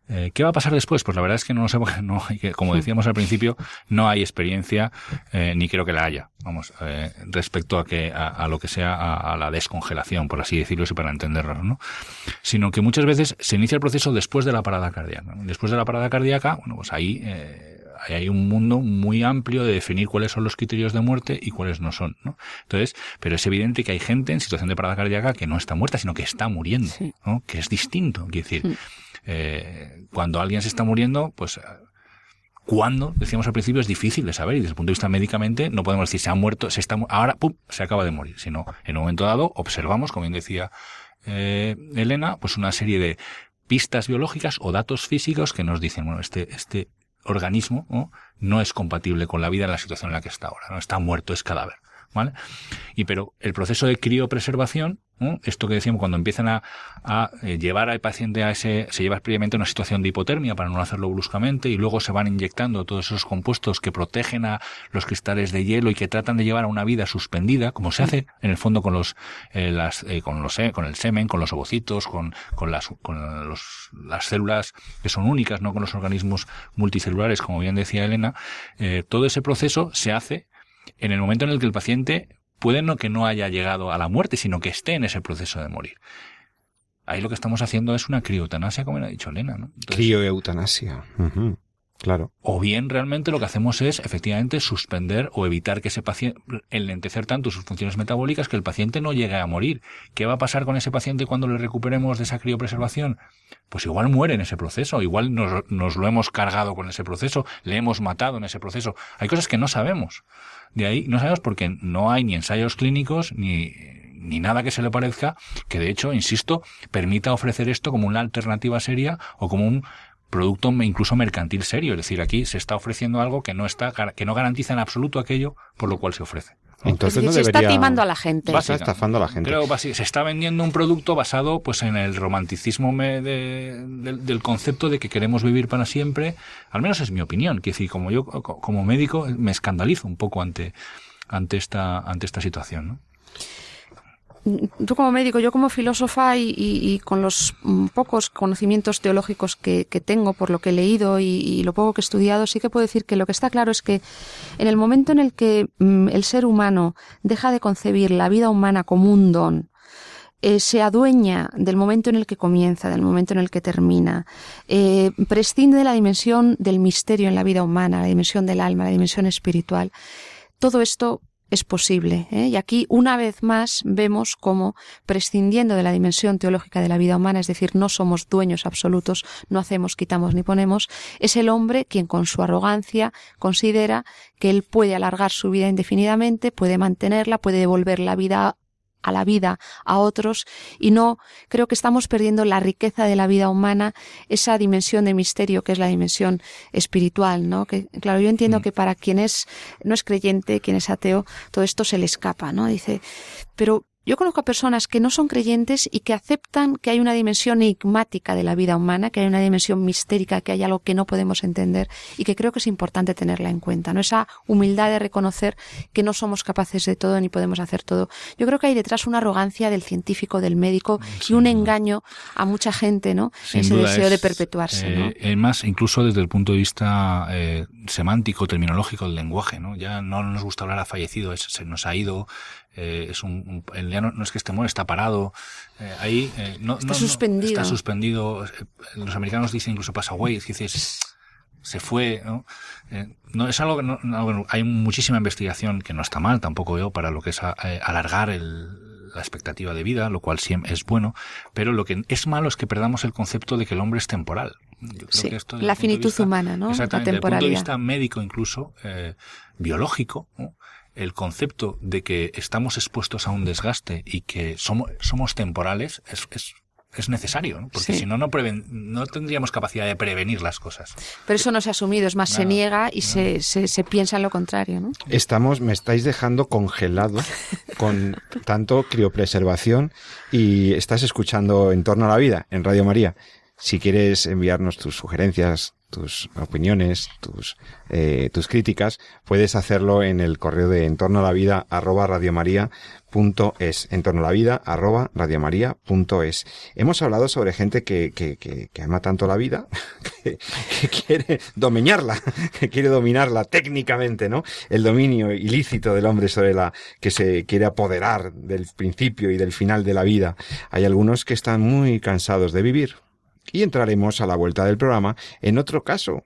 Eh, ¿Qué va a pasar después? Pues la verdad es que no lo sé, no como decíamos al principio, no hay experiencia, eh, ni creo que la haya, vamos, eh, respecto a que, a, a lo que sea, a, a, la descongelación, por así decirlo, y para entenderlo, ¿no? Sino que muchas veces se inicia el proceso después de la parada cardíaca. Después de la parada cardíaca, bueno, pues ahí, ahí hay un mundo muy amplio de definir cuáles son los criterios de muerte y cuáles no son, ¿no? Entonces, pero es evidente que hay gente en situación de parada cardíaca que no está muerta, sino que está muriendo, sí. ¿no? Que es distinto, quiero decir, sí. Eh, cuando alguien se está muriendo, pues cuando decíamos al principio es difícil de saber y desde el punto de vista médicamente no podemos decir se ha muerto, se está ahora pum, se acaba de morir, sino en un momento dado observamos, como bien decía eh, Elena, pues una serie de pistas biológicas o datos físicos que nos dicen, bueno, este este organismo ¿no? no es compatible con la vida en la situación en la que está ahora, no está muerto, es cadáver. Y pero el proceso de criopreservación esto que decíamos, cuando empiezan a, eh, llevar al paciente a ese, se lleva previamente a una situación de hipotermia para no hacerlo bruscamente y luego se van inyectando todos esos compuestos que protegen a los cristales de hielo y que tratan de llevar a una vida suspendida, como se hace en el fondo con los, eh, las, eh, con los, con el semen, con los ovocitos, con, con las, con los, las células que son únicas, no con los organismos multicelulares, como bien decía Elena, todo ese proceso se hace en el momento en el que el paciente puede no que no haya llegado a la muerte, sino que esté en ese proceso de morir. Ahí lo que estamos haciendo es una crioeutanasia, como ha dicho Elena, ¿no? Crioeutanasia. Claro. O bien realmente lo que hacemos es efectivamente suspender o evitar que ese paciente, enlentecer tanto sus funciones metabólicas que el paciente no llegue a morir. ¿Qué va a pasar con ese paciente cuando le recuperemos de esa criopreservación? Pues igual muere en ese proceso, igual nos, nos lo hemos cargado con ese proceso, le hemos matado en ese proceso. Hay cosas que no sabemos. De ahí no sabemos porque no hay ni ensayos clínicos ni, ni nada que se le parezca que de hecho, insisto, permita ofrecer esto como una alternativa seria o como un producto incluso mercantil serio. Es decir, aquí se está ofreciendo algo que no está, que no garantiza en absoluto aquello por lo cual se ofrece. Entonces no se está timando a la gente. Se está estafando a la gente. Creo se está vendiendo un producto basado pues en el romanticismo del concepto de que queremos vivir para siempre. Al menos es mi opinión. Que decir, como yo como médico me escandalizo un poco ante ante esta ante esta situación. ¿no? Tú como médico, yo como filósofa y, con los mm, pocos conocimientos teológicos que, tengo por lo que he leído y, lo poco que he estudiado, sí que puedo decir que lo que está claro es que en el momento en el que mm, el ser humano deja de concebir la vida humana como un don, eh, se adueña del momento en el que comienza, del momento en el que termina, eh, prescinde de la dimensión del misterio en la vida humana, la dimensión del alma, la dimensión espiritual. Todo esto es posible. ¿eh? Y aquí, una vez más, vemos cómo, prescindiendo de la dimensión teológica de la vida humana, es decir, no somos dueños absolutos, no hacemos, quitamos ni ponemos, es el hombre quien con su arrogancia considera que él puede alargar su vida indefinidamente, puede mantenerla, puede devolver la vida a la vida, a otros, y no creo que estamos perdiendo la riqueza de la vida humana, esa dimensión de misterio que es la dimensión espiritual, ¿no? Que, claro, yo entiendo mm. que para quien es, no es creyente, quien es ateo, todo esto se le escapa, ¿no? Dice, pero yo conozco a personas que no son creyentes y que aceptan que hay una dimensión enigmática de la vida humana, que hay una dimensión mistérica, que hay algo que no podemos entender y que creo que es importante tenerla en cuenta, ¿no? Esa humildad de reconocer que no somos capaces de todo ni podemos hacer todo. Yo creo que hay detrás una arrogancia del científico, del médico y un engaño a mucha gente, ¿no? Ese deseo de perpetuarse, ¿no? Eh, más, incluso desde el punto de vista eh, semántico, terminológico del lenguaje, ¿no? Ya no nos gusta hablar a fallecido, se nos ha ido, eh, es un, ya no, es que esté muerto, está parado, eh, ahí eh, no, está suspendido. está suspendido. Los americanos dicen incluso pasa away, dices se fue, ¿no? no es algo que no, hay muchísima investigación que no está mal tampoco veo para lo que es alargar el, la expectativa de vida, lo cual siempre es bueno, pero lo que es malo es que perdamos el concepto de que el hombre es temporal. sí, la finitud humana, ¿no? Exactamente, desde el punto de vista médico incluso, biológico, ¿no? El concepto de que estamos expuestos a un desgaste y que somos, somos temporales es, es es necesario, ¿no? porque si no, no, no tendríamos capacidad de prevenir las cosas. Pero eso no se ha asumido, es más, se niega y se, se, se, piensa en lo contrario. ¿no? Estamos, me estáis dejando congelado con tanto criopreservación y estás escuchando En torno a la vida en Radio María. Si quieres enviarnos tus sugerencias, tus opiniones, tus, eh, tus críticas, puedes hacerlo en el correo de entorno a la vida arroba radiomaria.es, entorno a la vida radiomaria.es. Hemos hablado sobre gente que, que, que, que ama tanto la vida, que, que, quiere dominarla, que quiere dominarla técnicamente, ¿no? El dominio ilícito del hombre sobre la, que se quiere apoderar del principio y del final de la vida. Hay algunos que están muy cansados de vivir, y entraremos a la vuelta del programa en otro caso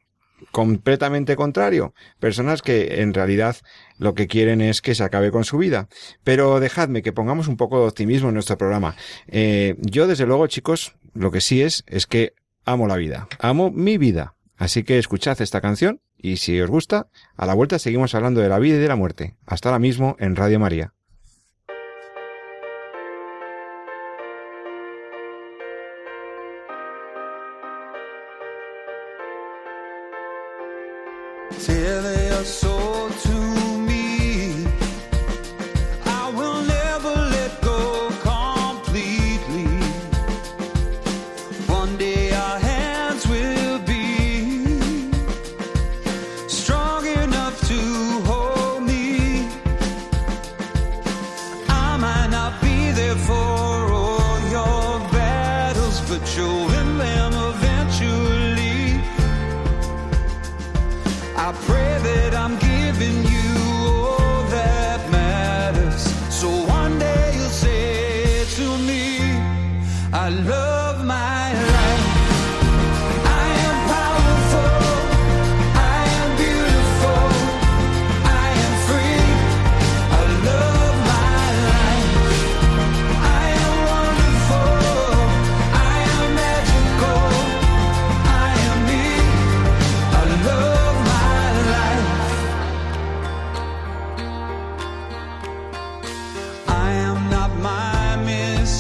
completamente contrario. Personas que en realidad lo que quieren es que se acabe con su vida. Pero dejadme que pongamos un poco de optimismo en nuestro programa. Eh, yo desde luego chicos, lo que sí es es que amo la vida. Amo mi vida. Así que escuchad esta canción y si os gusta, a la vuelta seguimos hablando de la vida y de la muerte. Hasta ahora mismo en Radio María.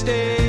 stay.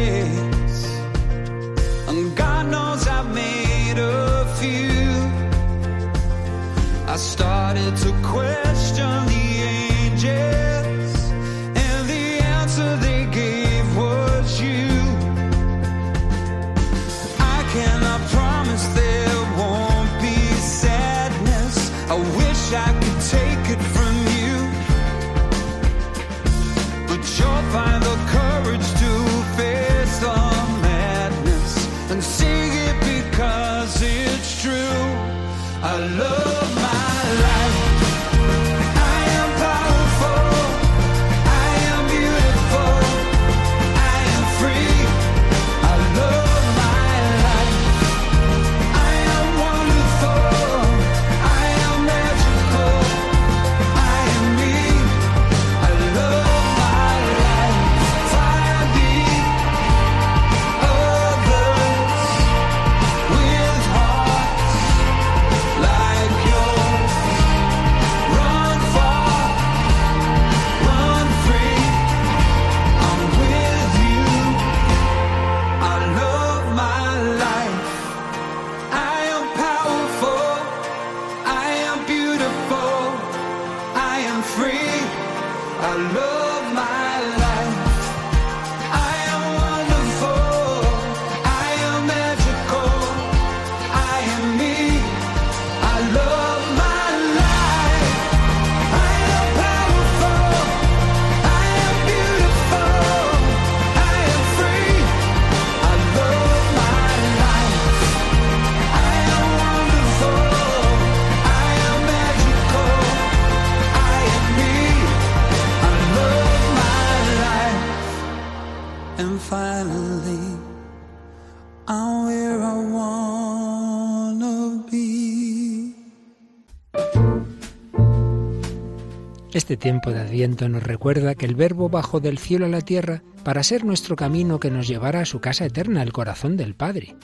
Este tiempo de Adviento nos recuerda que el Verbo bajó del cielo a la tierra para ser nuestro camino que nos llevará a su casa eterna, el corazón del Padre.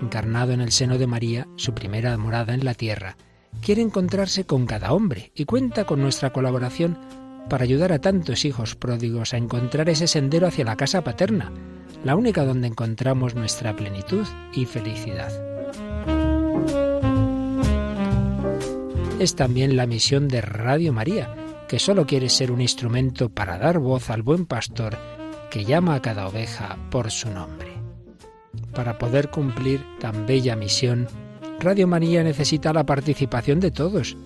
Encarnado en el seno de María, su primera morada en la tierra, quiere encontrarse con cada hombre y cuenta con nuestra colaboración para ayudar a tantos hijos pródigos a encontrar ese sendero hacia la casa paterna, la única donde encontramos nuestra plenitud y felicidad. Es también la misión de Radio María, que solo quiere ser un instrumento para dar voz al buen pastor que llama a cada oveja por su nombre. Para poder cumplir tan bella misión, Radio María necesita la participación de todos,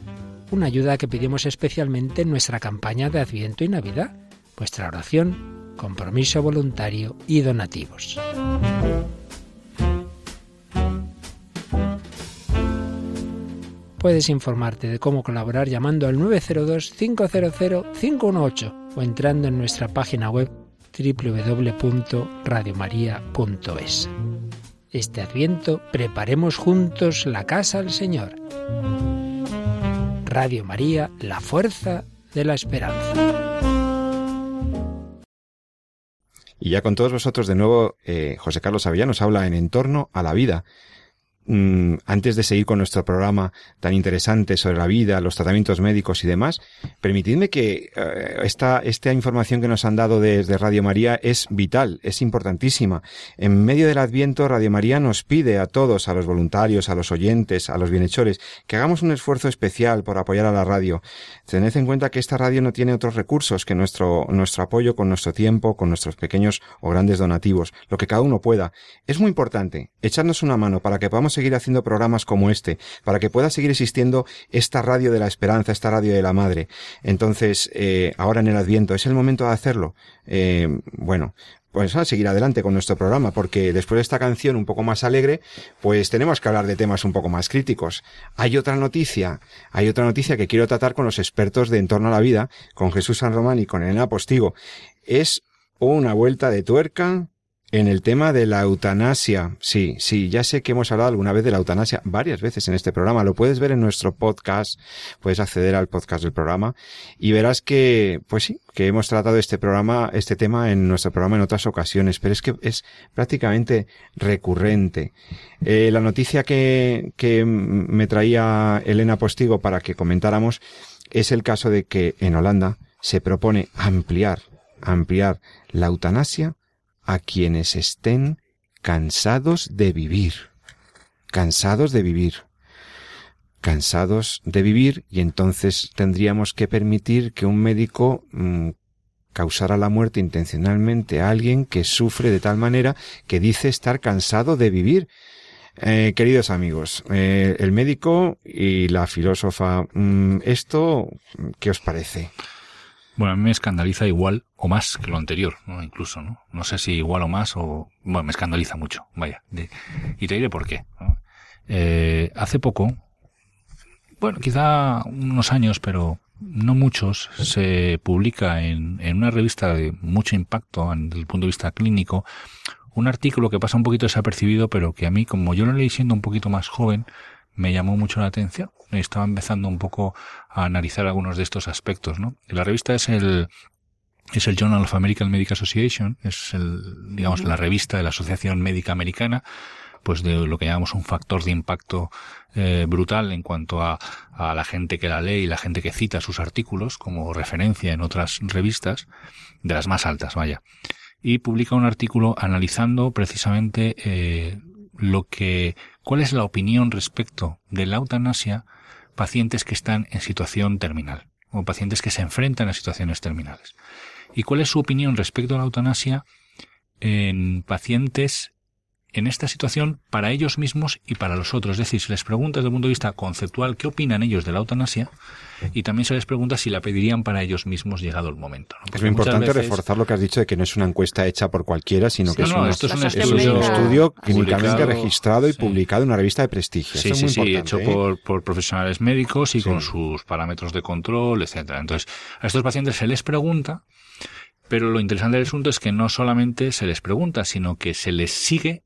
una ayuda que pedimos especialmente en nuestra campaña de Adviento y Navidad, vuestra oración, compromiso voluntario y donativos. Puedes informarte de cómo colaborar llamando al 902-500-518 o entrando en nuestra página web www.radiomaria.es. Este adviento preparemos juntos la casa al Señor. Radio María, la fuerza de la esperanza. Y ya con todos vosotros de nuevo, eh, José Carlos Avellán nos habla en entorno a la vida. Mm, antes de seguir con nuestro programa tan interesante sobre la vida, los tratamientos médicos y demás, permitidme que eh, esta, esta información que nos han dado desde Radio María es vital, es importantísima. En medio del Adviento, Radio María nos pide a todos, a los voluntarios, a los oyentes, a los bienhechores, que hagamos un esfuerzo especial por apoyar a la radio. Tened en cuenta que esta radio no tiene otros recursos que nuestro, nuestro apoyo con nuestro tiempo, con nuestros pequeños o grandes donativos, lo que cada uno pueda. Es muy importante echarnos una mano para que podamos seguir haciendo programas como este, para que pueda seguir existiendo esta radio de la esperanza, esta radio de la madre. Entonces, eh, ahora en el Adviento, ¿es el momento de hacerlo? Eh, bueno, pues a seguir adelante con nuestro programa, porque después de esta canción un poco más alegre, pues tenemos que hablar de temas un poco más críticos. Hay otra noticia, hay otra noticia que quiero tratar con los expertos de Entorno a la Vida, con Jesús San Román y con Elena Postigo. Es una vuelta de tuerca en el tema de la eutanasia, sí, sí, ya sé que hemos hablado alguna vez de la eutanasia varias veces en este programa. Lo puedes ver en nuestro podcast, puedes acceder al podcast del programa y verás que, pues sí, que hemos tratado este programa, este tema en nuestro programa en otras ocasiones, pero es que es prácticamente recurrente. Eh, la noticia que, que me traía Elena Postigo para que comentáramos es el caso de que en Holanda se propone ampliar, ampliar la eutanasia a quienes estén cansados de vivir, cansados de vivir, cansados de vivir y entonces tendríamos que permitir que un médico mm, causara la muerte intencionalmente a alguien que sufre de tal manera que dice estar cansado de vivir. Eh, queridos amigos, eh, el médico y la filósofa, mm, ¿esto qué os parece? Bueno, a mí me escandaliza igual o más que lo anterior, incluso, ¿no? No sé si igual o más o... Bueno, me escandaliza mucho, vaya. y te diré por qué. Eh, hace poco, bueno, quizá unos años, pero no muchos, se publica en, en una revista de mucho impacto desde el punto de vista clínico un artículo que pasa un poquito desapercibido, pero que a mí, como yo lo leí siendo un poquito más joven, me llamó mucho la atención. Estaba empezando un poco a analizar algunos de estos aspectos, ¿no? La revista es el, es el Journal of American Medical Association, es el, digamos, la revista de la Asociación Médica Americana, pues de lo que llamamos un factor de impacto eh, brutal en cuanto a, a la gente que la lee y la gente que cita sus artículos como referencia en otras revistas, de las más altas, vaya. Y publica un artículo analizando precisamente eh, lo que, cuál es la opinión respecto de la eutanasia pacientes que están en situación terminal. o pacientes que se enfrentan a situaciones terminales. ¿Y cuál es su opinión respecto a la eutanasia en pacientes en esta situación para ellos mismos y para los otros. Es decir, se les pregunta desde el punto de vista conceptual qué opinan ellos de la eutanasia y también se les pregunta si la pedirían para ellos mismos llegado el momento. Es muy importante reforzar lo que has dicho de que no es una encuesta hecha por cualquiera, sino que es, un, estudio, clínicamente registrado y publicado en una revista de prestigio. Sí, sí, sí, hecho ¿eh? por, por, profesionales médicos y con sus parámetros de control, etcétera. Entonces, a estos pacientes se les pregunta pero lo interesante del asunto es que no solamente se les pregunta, sino que se les sigue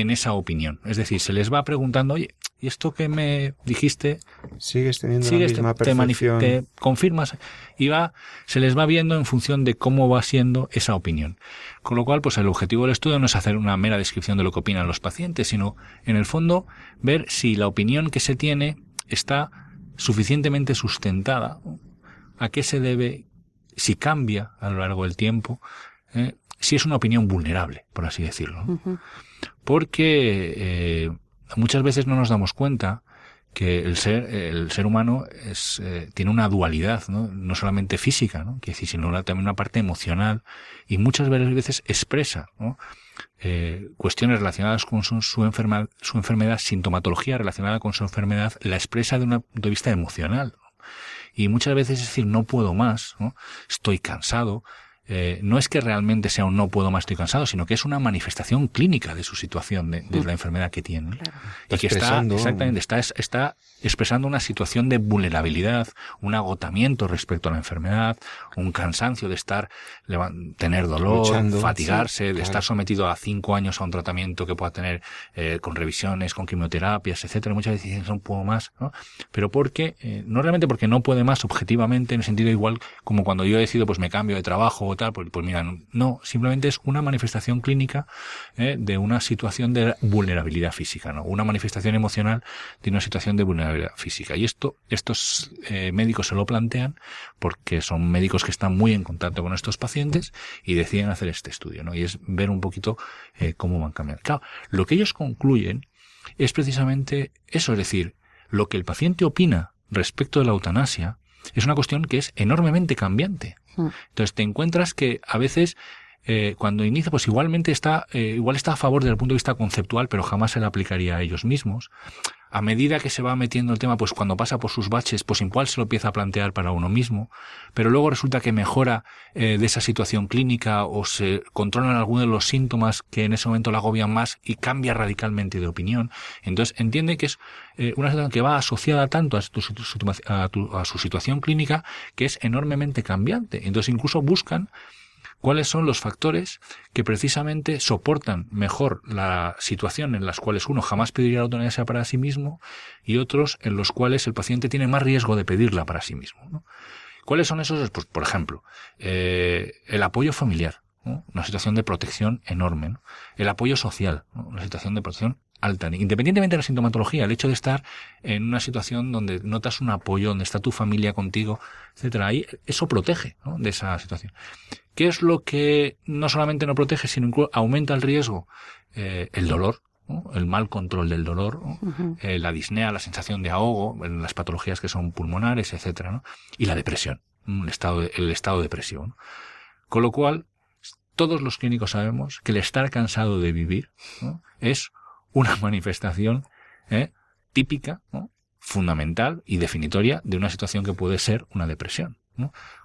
en esa opinión. Es decir, se les va preguntando, oye, ¿y esto que me dijiste? Sigues teniendo la misma te, te, confirmas y va, se les va viendo en función de cómo va siendo esa opinión. Con lo cual, pues el objetivo del estudio no es hacer una mera descripción de lo que opinan los pacientes, sino en el fondo ver si la opinión que se tiene está suficientemente sustentada, a qué se debe, si cambia a lo largo del tiempo, ¿eh? si es una opinión vulnerable, por así decirlo porque eh, muchas veces no nos damos cuenta que el ser, el ser humano es, eh, tiene una dualidad, ¿no? no solamente física, ¿no? Que decir, sino también una parte emocional y muchas veces expresa eh, cuestiones relacionadas con su, su, enferma, su enfermedad, sintomatología relacionada con su enfermedad, la expresa de un punto de vista emocional. Y muchas veces es decir, no puedo más, ¿no? estoy cansado, eh, no es que realmente sea un no puedo más, estoy cansado, sino que es una manifestación clínica de su situación, de, de mm. la enfermedad que tiene. Y que está, exactamente, está, está expresando una situación de vulnerabilidad, un agotamiento respecto a la enfermedad, un cansancio de estar, tener dolor, fatigarse, de estar sometido a cinco años a un tratamiento que pueda tener eh, con revisiones, con quimioterapias, etcétera. Muchas veces dicen no puedo más, ¿no? Pero porque, eh, no realmente porque no puede más objetivamente, en el sentido igual como cuando yo decido pues me cambio de trabajo pues, pues mira, no, simplemente es una manifestación clínica eh, de una situación de vulnerabilidad física, ¿no? Una manifestación emocional de una situación de vulnerabilidad física. Y esto, estos eh, médicos se lo plantean porque son médicos que están muy en contacto con estos pacientes y deciden hacer este estudio, ¿no? Y es ver un poquito eh, cómo van cambiando. Claro, lo que ellos concluyen es precisamente eso, es decir, lo que el paciente opina respecto de la eutanasia es una cuestión que es enormemente cambiante. Hmm. Entonces te encuentras que a veces eh, cuando inicia, pues igualmente está, eh, igual está a favor desde el punto de vista conceptual, pero jamás se le aplicaría a ellos mismos. A medida que se va metiendo el tema, pues cuando pasa por sus baches, pues igual se lo empieza a plantear para uno mismo, pero luego resulta que mejora eh, de esa situación clínica o se controlan algunos de los síntomas que en ese momento la agobian más y cambia radicalmente de opinión. Entonces entiende que es una situación que va asociada tanto a, a su situación clínica que es enormemente cambiante. Entonces incluso buscan cuáles son los factores que precisamente soportan mejor la situación en las cuales uno jamás pediría la eutanasia para sí mismo y otros en los cuales el paciente tiene más riesgo de pedirla para sí mismo. ¿Cuáles son esos? Pues, por ejemplo, eh, el apoyo familiar, una situación de protección enorme, el apoyo social, una situación de protección alta. Independientemente de la sintomatología, el hecho de estar en una situación donde notas un apoyo, donde está tu familia contigo, etcétera, ahí eso protege de esa situación. ¿Qué es lo que no solamente no protege, sino que aumenta el riesgo? Eh, el dolor, el mal control del dolor, eh, la disnea, la sensación de ahogo, en las patologías que son pulmonares, etcétera, ¿no? y la depresión, el estado de, el estado de depresión. Con lo cual, todos los clínicos sabemos que el estar cansado de vivir es una manifestación ¿eh? típica, fundamental y definitoria de una situación que puede ser una depresión.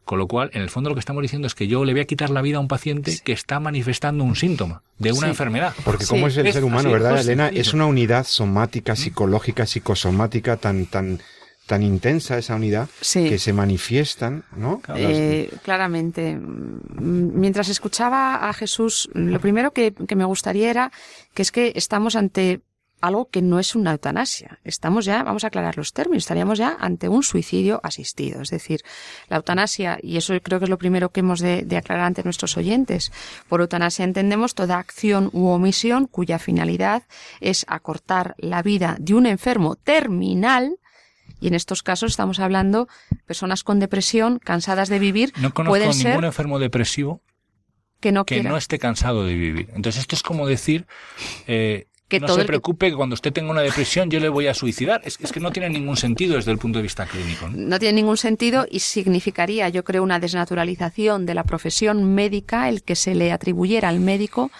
Con lo cual, en el fondo lo que estamos diciendo es que yo le voy a quitar la vida a un paciente que está manifestando un síntoma de una enfermedad. Porque como es el ser humano, ¿verdad, Elena? Es una unidad somática, psicológica, psicosomática tan, tan, tan intensa esa unidad que se manifiestan, ¿no? Eh, claramente. Mientras escuchaba a Jesús, lo primero que, que me gustaría era que es que estamos ante algo que no es una eutanasia. Estamos ya, vamos a aclarar los términos, estaríamos ya ante un suicidio asistido. Es decir, la eutanasia, y eso creo que es lo primero que hemos de, aclarar ante nuestros oyentes, por eutanasia entendemos toda acción u omisión cuya finalidad es acortar la vida de un enfermo terminal y en estos casos estamos hablando personas con depresión, cansadas de vivir. No conozco pueden ningún enfermo depresivo que no, que no esté cansado de vivir. Entonces esto es como decir eh, que no todo se preocupe que cuando usted tenga una depresión yo le voy a suicidar. Es, es que no tiene ningún sentido desde el punto de vista clínico. ¿no? no tiene ningún sentido y significaría, yo creo, una desnaturalización de la profesión médica el que se le atribuyera al médico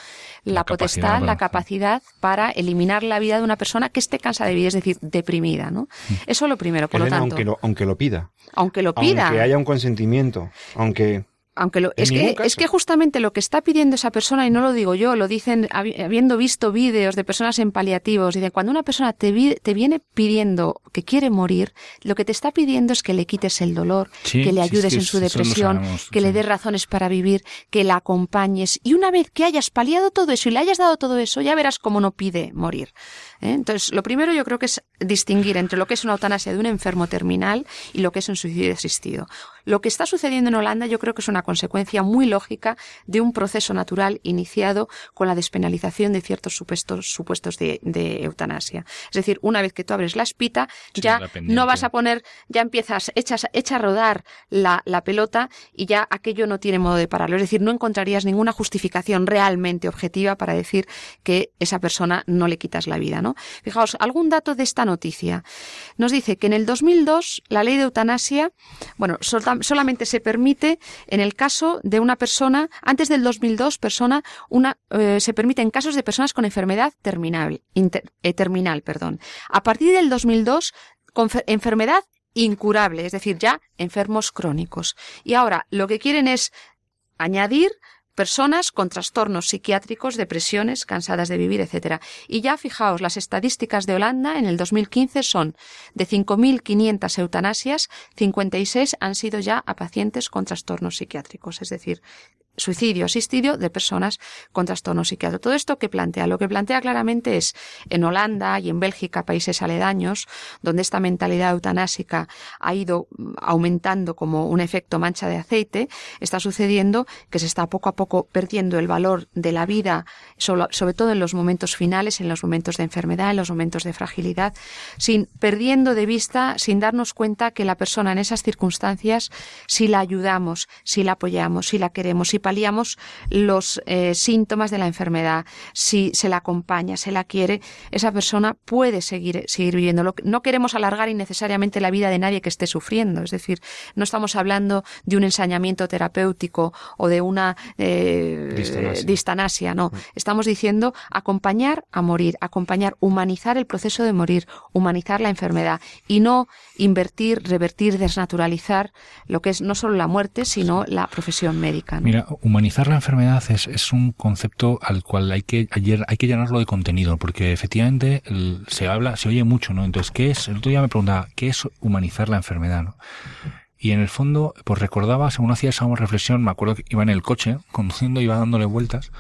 la, La capacidad potestad, para- la capacidad para eliminar la vida de una persona que esté cansada de vivir, es decir, deprimida, ¿no? Mm. Eso lo primero, por Elena, lo tanto, aunque lo, aunque lo pida. aunque lo pida, Aunque haya un consentimiento. Aunque... Aunque lo, es, que, caso. es que justamente lo que está pidiendo esa persona, y no lo digo yo, lo dicen habi- habiendo visto vídeos de personas en paliativos, dicen, cuando una persona te, vi- te viene pidiendo que quiere morir, lo que te está pidiendo es que le quites el dolor, Sí, que le sí, es ayudes que en su depresión, que le des razones para vivir, que la acompañes. Y una vez que hayas paliado todo eso y le hayas dado todo eso, ya verás cómo no pide morir. ¿eh? Entonces, lo primero yo creo que es distinguir entre lo que es una eutanasia de un enfermo terminal y lo que es un suicidio asistido. Lo que está sucediendo en Holanda yo creo que es una consecuencia muy lógica de un proceso natural iniciado con la despenalización de ciertos supuestos, supuestos de, de eutanasia. Es decir, una vez que tú abres la espita, Sí, ya no vas a poner, ya empiezas, echas, echa a rodar la, la pelota y ya aquello no tiene modo de pararlo. Es decir, no encontrarías ninguna justificación realmente objetiva para decir que esa persona no le quitas la vida, ¿no? Fijaos, algún dato de esta noticia. Nos dice que en el 2002 la ley de eutanasia, bueno, solamente se permite en el caso de una persona, antes del 2002, persona, una, eh, se permite en casos de personas con enfermedad terminal, inter- eh, terminal, perdón. A partir del 2002, con fe- enfermedad incurable, es decir, ya enfermos crónicos. Y ahora lo que quieren es añadir personas con trastornos psiquiátricos, depresiones, cansadas de vivir, etcétera. Y ya fijaos, las estadísticas de Holanda en el 2015 son de 5.500 eutanasias, 56 han sido ya a pacientes con trastornos psiquiátricos, es decir, suicidio asistido de personas con trastorno psiquiátrico. Todo esto que plantea, lo que plantea claramente es en Holanda y en Bélgica, países aledaños, donde esta mentalidad eutanásica ha ido mm, aumentando como un efecto mancha de aceite, está sucediendo que se está poco a poco perdiendo el valor de la vida, sobre todo en los momentos finales, en los momentos de enfermedad, en los momentos de fragilidad, sin perdiendo de vista, sin darnos cuenta que la persona en esas circunstancias, si la ayudamos, si la apoyamos, si la queremos, paliamos los eh, síntomas de la enfermedad, si se la acompaña, se la quiere, esa persona puede seguir, seguir viviendo. Lo que- No queremos alargar innecesariamente la vida de nadie que esté sufriendo. Es decir, no estamos hablando de un ensañamiento terapéutico o de una eh, Distanasia. distanasia, no. Estamos diciendo acompañar a morir, acompañar, humanizar el proceso de morir, humanizar la enfermedad y no invertir, revertir, desnaturalizar lo que es no solo la muerte, sino la profesión médica. ¿no? Mira, humanizar la enfermedad es, es un concepto al cual hay que ayer hay que llenarlo de contenido, porque efectivamente se habla, se oye mucho, ¿no? Entonces, ¿qué es? El otro día me preguntaba, ¿qué es humanizar la enfermedad, no? Y en el fondo, pues recordaba, según hacía esa reflexión, me acuerdo que iba en el coche, conduciendo, iba dándole vueltas,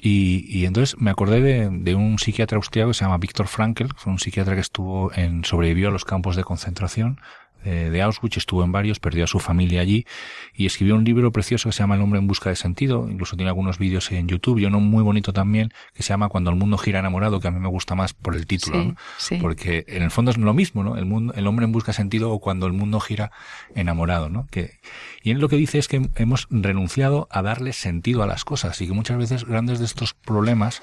y, y entonces me acordé de, de un psiquiatra austriaco que se llama Viktor Frankl, fue un psiquiatra que estuvo en, sobrevivió a los campos de concentración eh, de Auschwitz, estuvo en varios, perdió a su familia allí y escribió un libro precioso que se llama El hombre en busca de sentido, incluso tiene algunos vídeos en YouTube y uno muy bonito también que se llama Cuando el mundo gira enamorado, que a mí me gusta más por el título, Sí, ¿no? sí. porque en el fondo es lo mismo, ¿no? El mundo, el hombre en busca de sentido o cuando el mundo gira enamorado, ¿no? Que, y él lo que dice es que hemos renunciado a darle sentido a las cosas y que muchas veces grandes de estos problemas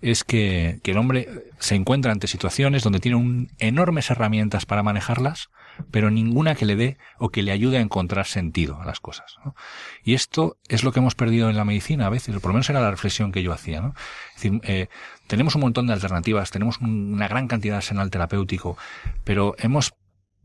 es que, que el hombre se encuentra ante situaciones donde tiene un, enormes herramientas para manejarlas, pero ninguna que le dé o que le ayude a encontrar sentido a las cosas. Y esto es lo que hemos perdido en la medicina a veces, o por lo menos era la reflexión que yo hacía. ¿no? Eh, tenemos un montón de alternativas, tenemos un- una gran cantidad de arsenal terapéutico, pero hemos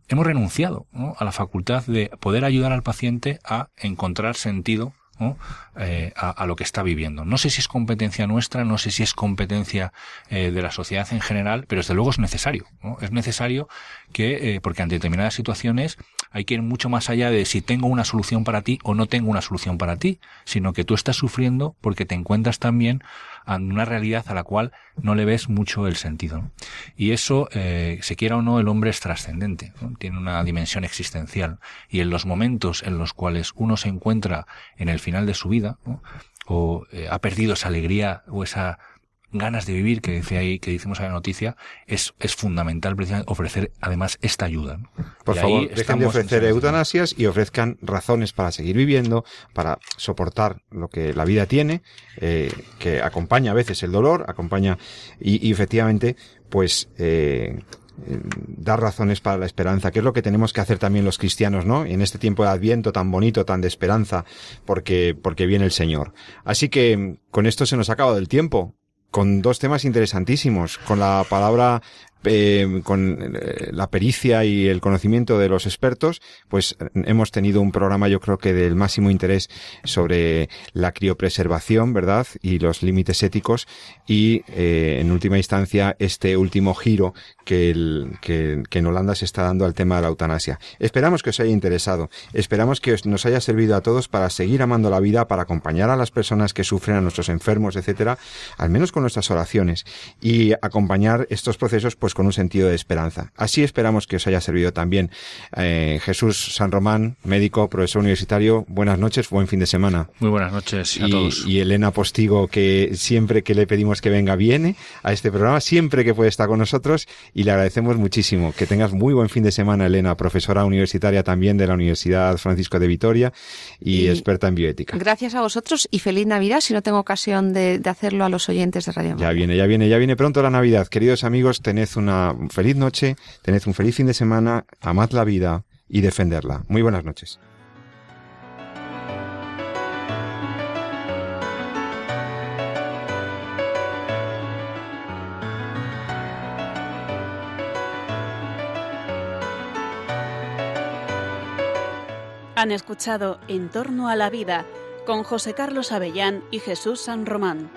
hemos renunciado a la facultad de poder ayudar al paciente a encontrar sentido ¿no? Eh, a, a lo que está viviendo. No sé si es competencia nuestra, no sé si es competencia eh, de la sociedad en general, pero desde luego es necesario. Es necesario que, eh, porque ante determinadas situaciones hay que ir mucho más allá de si tengo una solución para ti o no tengo una solución para ti, sino que tú estás sufriendo porque te encuentras también en una realidad a la cual no le ves mucho el sentido. Y eso, eh, se quiera o no, el hombre es trascendente, tiene una dimensión existencial. Y en los momentos en los cuales uno se encuentra en el final de su vida, o eh, ha perdido esa alegría o esa ganas de vivir que dice ahí, que decimos en la noticia, es, es fundamental precisamente ofrecer además esta ayuda. Por favor, dejen de ofrecer eutanasias y ofrezcan razones para seguir viviendo, para soportar lo que la vida tiene, eh, que acompaña a veces el dolor, acompaña y, y efectivamente, pues eh, eh, dar razones para la esperanza, que es lo que tenemos que hacer también los cristianos, ¿no? En este tiempo de Adviento tan bonito, tan de esperanza, porque, porque viene el Señor. Así que con esto se nos ha acabado el tiempo, con dos temas interesantísimos, con la palabra eh, con eh, la pericia y el conocimiento de los expertos, pues hemos tenido un programa yo creo que del máximo interés sobre la criopreservación, ¿verdad? Y los límites éticos y eh, en última instancia este último giro que, el, en Holanda se está dando al tema de la eutanasia. Esperamos que os haya interesado, esperamos que os, nos haya servido a todos para seguir amando la vida, para acompañar a las personas que sufren, a nuestros enfermos, etcétera, al menos con nuestras oraciones y acompañar estos procesos pues con un sentido de esperanza. Así esperamos que os haya servido también. Eh, Jesús San Román, médico, profesor universitario, buenas noches, buen fin de semana. Muy buenas noches a todos. Y Elena Postigo, que siempre que le pedimos que venga, viene a este programa, siempre que puede estar con nosotros y le agradecemos muchísimo. Que tengas muy buen fin de semana, Elena, profesora universitaria también de la Universidad Francisco de Vitoria y, experta en bioética. Gracias a vosotros y feliz Navidad si no tengo ocasión de, hacerlo a los oyentes de Radio Ya viene, ya viene, ya viene pronto la Navidad. Queridos amigos, tened una feliz noche, tened un feliz fin de semana, amad la vida y defenderla. Muy buenas noches. Han escuchado En torno a la vida con José Carlos Avellán y Jesús San Román.